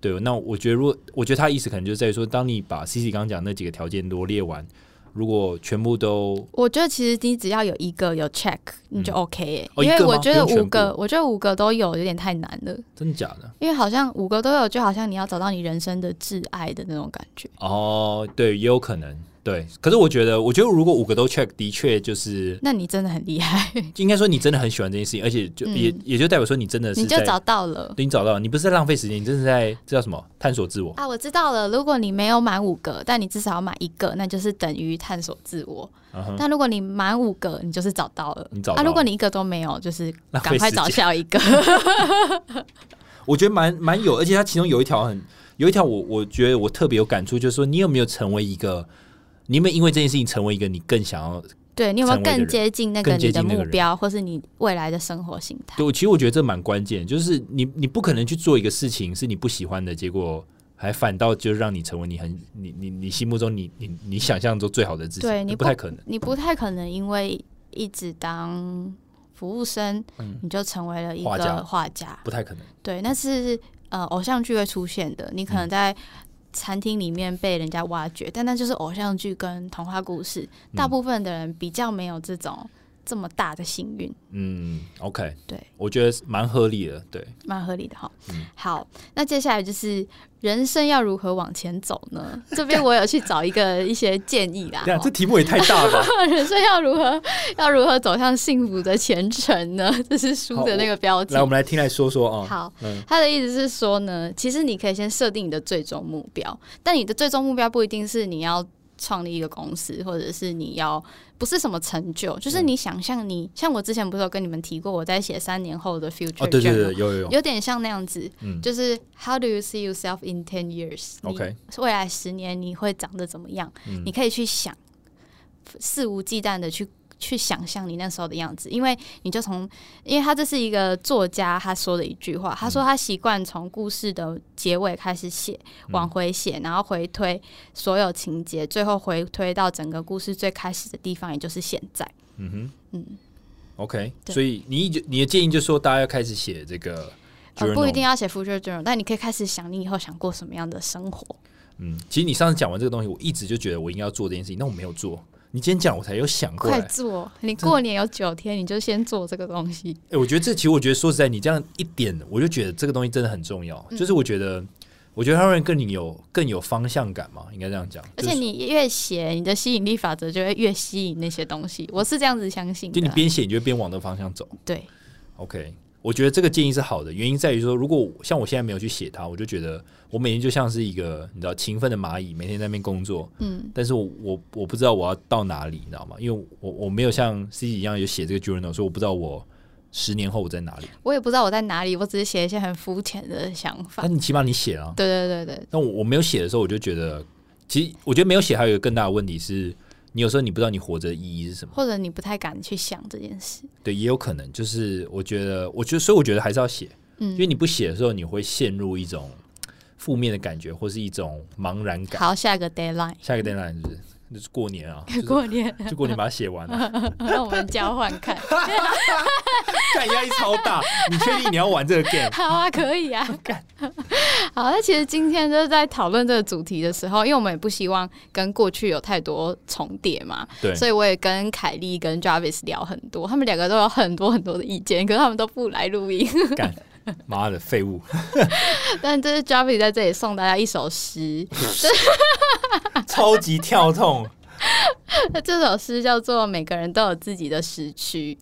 对，那我觉得，如果我觉得他意思可能就在于说，当你把 C C 刚刚讲那几个条件罗列完。如果全部都，我觉得其实你只要有一个有 check，你就 OK 因为我觉得五个，我觉得五个都有有点太难了。真的假的？因为好像五个都有，就好像你要找到你人生的挚爱的那种感觉。哦，对，也有可能。对，可是我觉得，我觉得如果五个都 check，的确就是，那你真的很厉害。*laughs* 应该说你真的很喜欢这件事情，而且就也也就代表说你真的是你就找到了，你找到了，你不是在浪费时间，你真是在这叫什么？探索自我啊！我知道了，如果你没有满五个，但你至少要满一个，那就是等于探索自我。但如果你满五个，你就是找到了。你找啊？如果你一个都没有，就是赶快找下一个。*laughs* 我觉得蛮蛮有，而且它其中有一条很有一条，我我觉得我特别有感触，就是说你有没有成为一个。你有没有因为这件事情成为一个你更想要？对你有没有更接近那个你的目标，或是你未来的生活形态？对，其实我觉得这蛮关键，就是你你不可能去做一个事情是你不喜欢的，结果还反倒就让你成为你很你你你心目中你你你想象中最好的自己。对你不太可能，你不太可能因为一直当服务生，你就成为了一个画家，不太可能。对，那是呃偶像剧会出现的，你可能在。餐厅里面被人家挖掘，但那就是偶像剧跟童话故事。大部分的人比较没有这种这么大的幸运。嗯，OK，对，我觉得蛮合理的，对，蛮合理的哈。嗯好，那接下来就是人生要如何往前走呢？*laughs* 这边我有去找一个一些建议啦。*laughs* 对啊，这题目也太大了吧？*laughs* 人生要如何要如何走向幸福的前程呢？这是书的那个标题来，我。们来听来说说啊。好，嗯他的意思是说呢，其实你可以先设定你的最终目标，但你的最终目标不一定是你要创立一个公司，或者是你要不是什么成就，就是你想象你像我之前不是有跟你们提过，我在写三年后的 future 哦，对对对，有有有，有点像那样子，嗯。就是 How do you see yourself in ten years？OK，未来十年你会长得怎么样？嗯。你可以去想，肆无忌惮的去去想象你那时候的样子，因为你就从，因为他这是一个作家他说的一句话，他说他习惯从故事的结尾开始写，往回写，然后回推所有情节，最后回推到整个故事最开始的地方，也就是现在。嗯哼，嗯，OK，所以你你的建议就是说，大家要开始写这个不一定要写 future journal，但你可以开始想你以后想过什么样的生活。嗯，其实你上次讲完这个东西，我一直就觉得我应该要做这件事情，但我没有做。你今天讲，我才有想过快。做！你过年有九天，你就先做这个东西。哎、我觉得这其实，我觉得说实在，你这样一点，我就觉得这个东西真的很重要。嗯就是我觉得，我觉得它会更有更有方向感嘛，应该这样讲。而且你越写，你的吸引力法则就会越吸引那些东西。我是这样子相信。就你边写，你就边往那个方向走。对，OK，我觉得这个建议是好的，原因在于说，如果像我现在没有去写它，我就觉得我每天就像是一个你知道勤奋的蚂蚁，每天在那边工作，嗯，但是我我我不知道我要到哪里，你知道吗？因为我我没有像 C 一样有写这个 journal，所以我不知道我十年后我在哪里。我也不知道我在哪里，我只是写一些很肤浅的想法。但你起码你写了、啊，对对对对，那我我没有写的时候，我就觉得，其实我觉得没有写还有一个更大的问题是，你有时候你不知道你活着的意义是什么。或者你不太敢去想这件事。对，也有可能就是我觉得，我觉得，所以我觉得还是要写，嗯因为嗯，你不写的时候，你会陷入一种负面的感觉，或是一种茫然感。好，下一个 deadline，下一个 deadline 是不是？就是过年啊，*laughs* 就是过年，*laughs* 就过年把它写完了，*laughs* 让我们交换看。看压力超大。你确定你要玩这个 game？好啊，可以啊。好，那其实今天就是在讨论这个主题的时候，因为我们也不希望跟过去有太多重叠嘛，对，所以我也跟凯莉跟 Jarvis 聊很多，他们两个都有很多很多的意见，可是他们都不来录音。干 *laughs* 妈的废物，*laughs* 但这是 Jarvis 在这里送大家一首诗，*laughs* 超级跳痛。那这首诗叫做《每个人都有自己的时区》，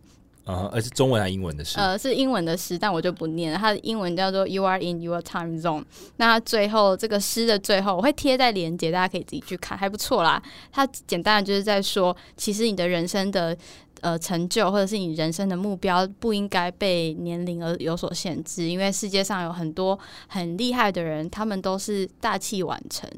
嗯，而是中文还是英文的诗？呃，是英文的诗，但我就不念了。它的英文叫做 "You are in your time zone"。那它最后这个诗的最后，我会贴在链接，大家可以自己去看，还不错啦。它简单的就是在说，其实你的人生的呃成就，或者是你人生的目标，不应该被年龄而有所限制，因为世界上有很多很厉害的人，他们都是大器晚成。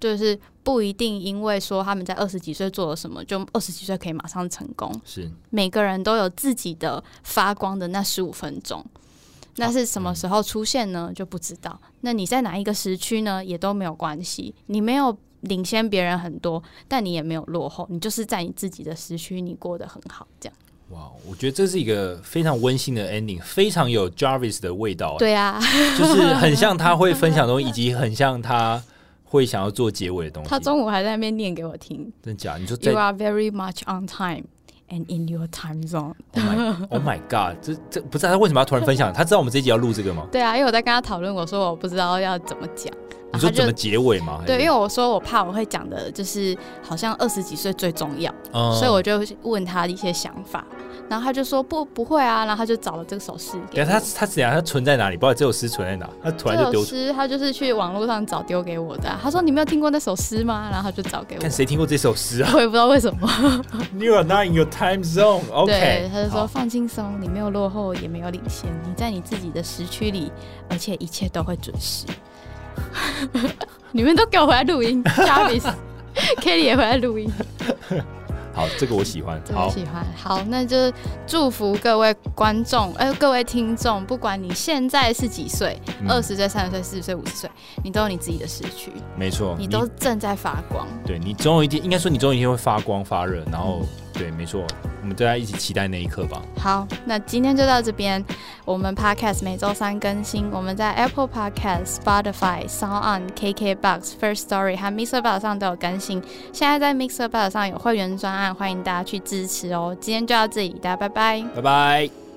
就是不一定因为说他们在二十几岁做了什么，就二十几岁可以马上成功。是每个人都有自己的发光的那十五分钟。那是什么时候出现呢？就不知道。那你在哪一个时区呢？也都没有关系。你没有领先别人很多，但你也没有落后，你就是在你自己的时区，你过得很好。这样哇，我觉得这是一个非常温馨的 ending，非常有 Jarvis 的味道。，对啊，就是很像他会分享的东西，以及很像他会想要做结尾的东西。他中午还在那边念给我听。真假？你说在 You are very much on time and in your time zone。Oh my *laughs* Oh my God，这这不知道他为什么要突然分享？他知道我们这一集要录这个吗？对啊，因为我在跟他讨论，我说我不知道要怎么讲。你说怎么结尾吗？对，因为我说我怕我会讲的，就是好像二十几岁最重要。嗯所以我就问他一些想法，然后他就说不不会啊，然后他就找了这首诗给他他怎样？他存在哪里？不知道这首诗存在哪？他突然就丢诗他就是去网络上找丢给我的啊、他说你没有听过那首诗吗？然后他就找给我看。谁听过这首诗啊我也不知道为什么。？*laughs* You are not in your time zone. *laughs* OK，对，他就说放轻松，你没有落后，也没有领先，你在你自己的时区里，而且一切都会准时。*laughs* 你们都给我回来录音，*laughs* Jarvis、Kelly 也回来录音。*laughs* 好，这个我喜欢。好，喜欢。好，那就祝福各位观众，哎、各位听众，不管你现在是几岁，嗯二十岁、三十岁、四十岁、五十岁，你都有你自己的时区，没错，你都正在发光。对你总有一天，应该说你总有一天会发光发热，然后、嗯对，没错，我们大家一起期待那一刻吧。好，那今天就到这边。我们 Podcast 每周三更新，我们在 Apple Podcast、Spotify、Sound On、KKBox、First Story 和 Mixer Box 上都有更新。现在在 Mixer Box 上有会员专案，欢迎大家去支持哦。今天就到这里，大家拜拜，拜拜。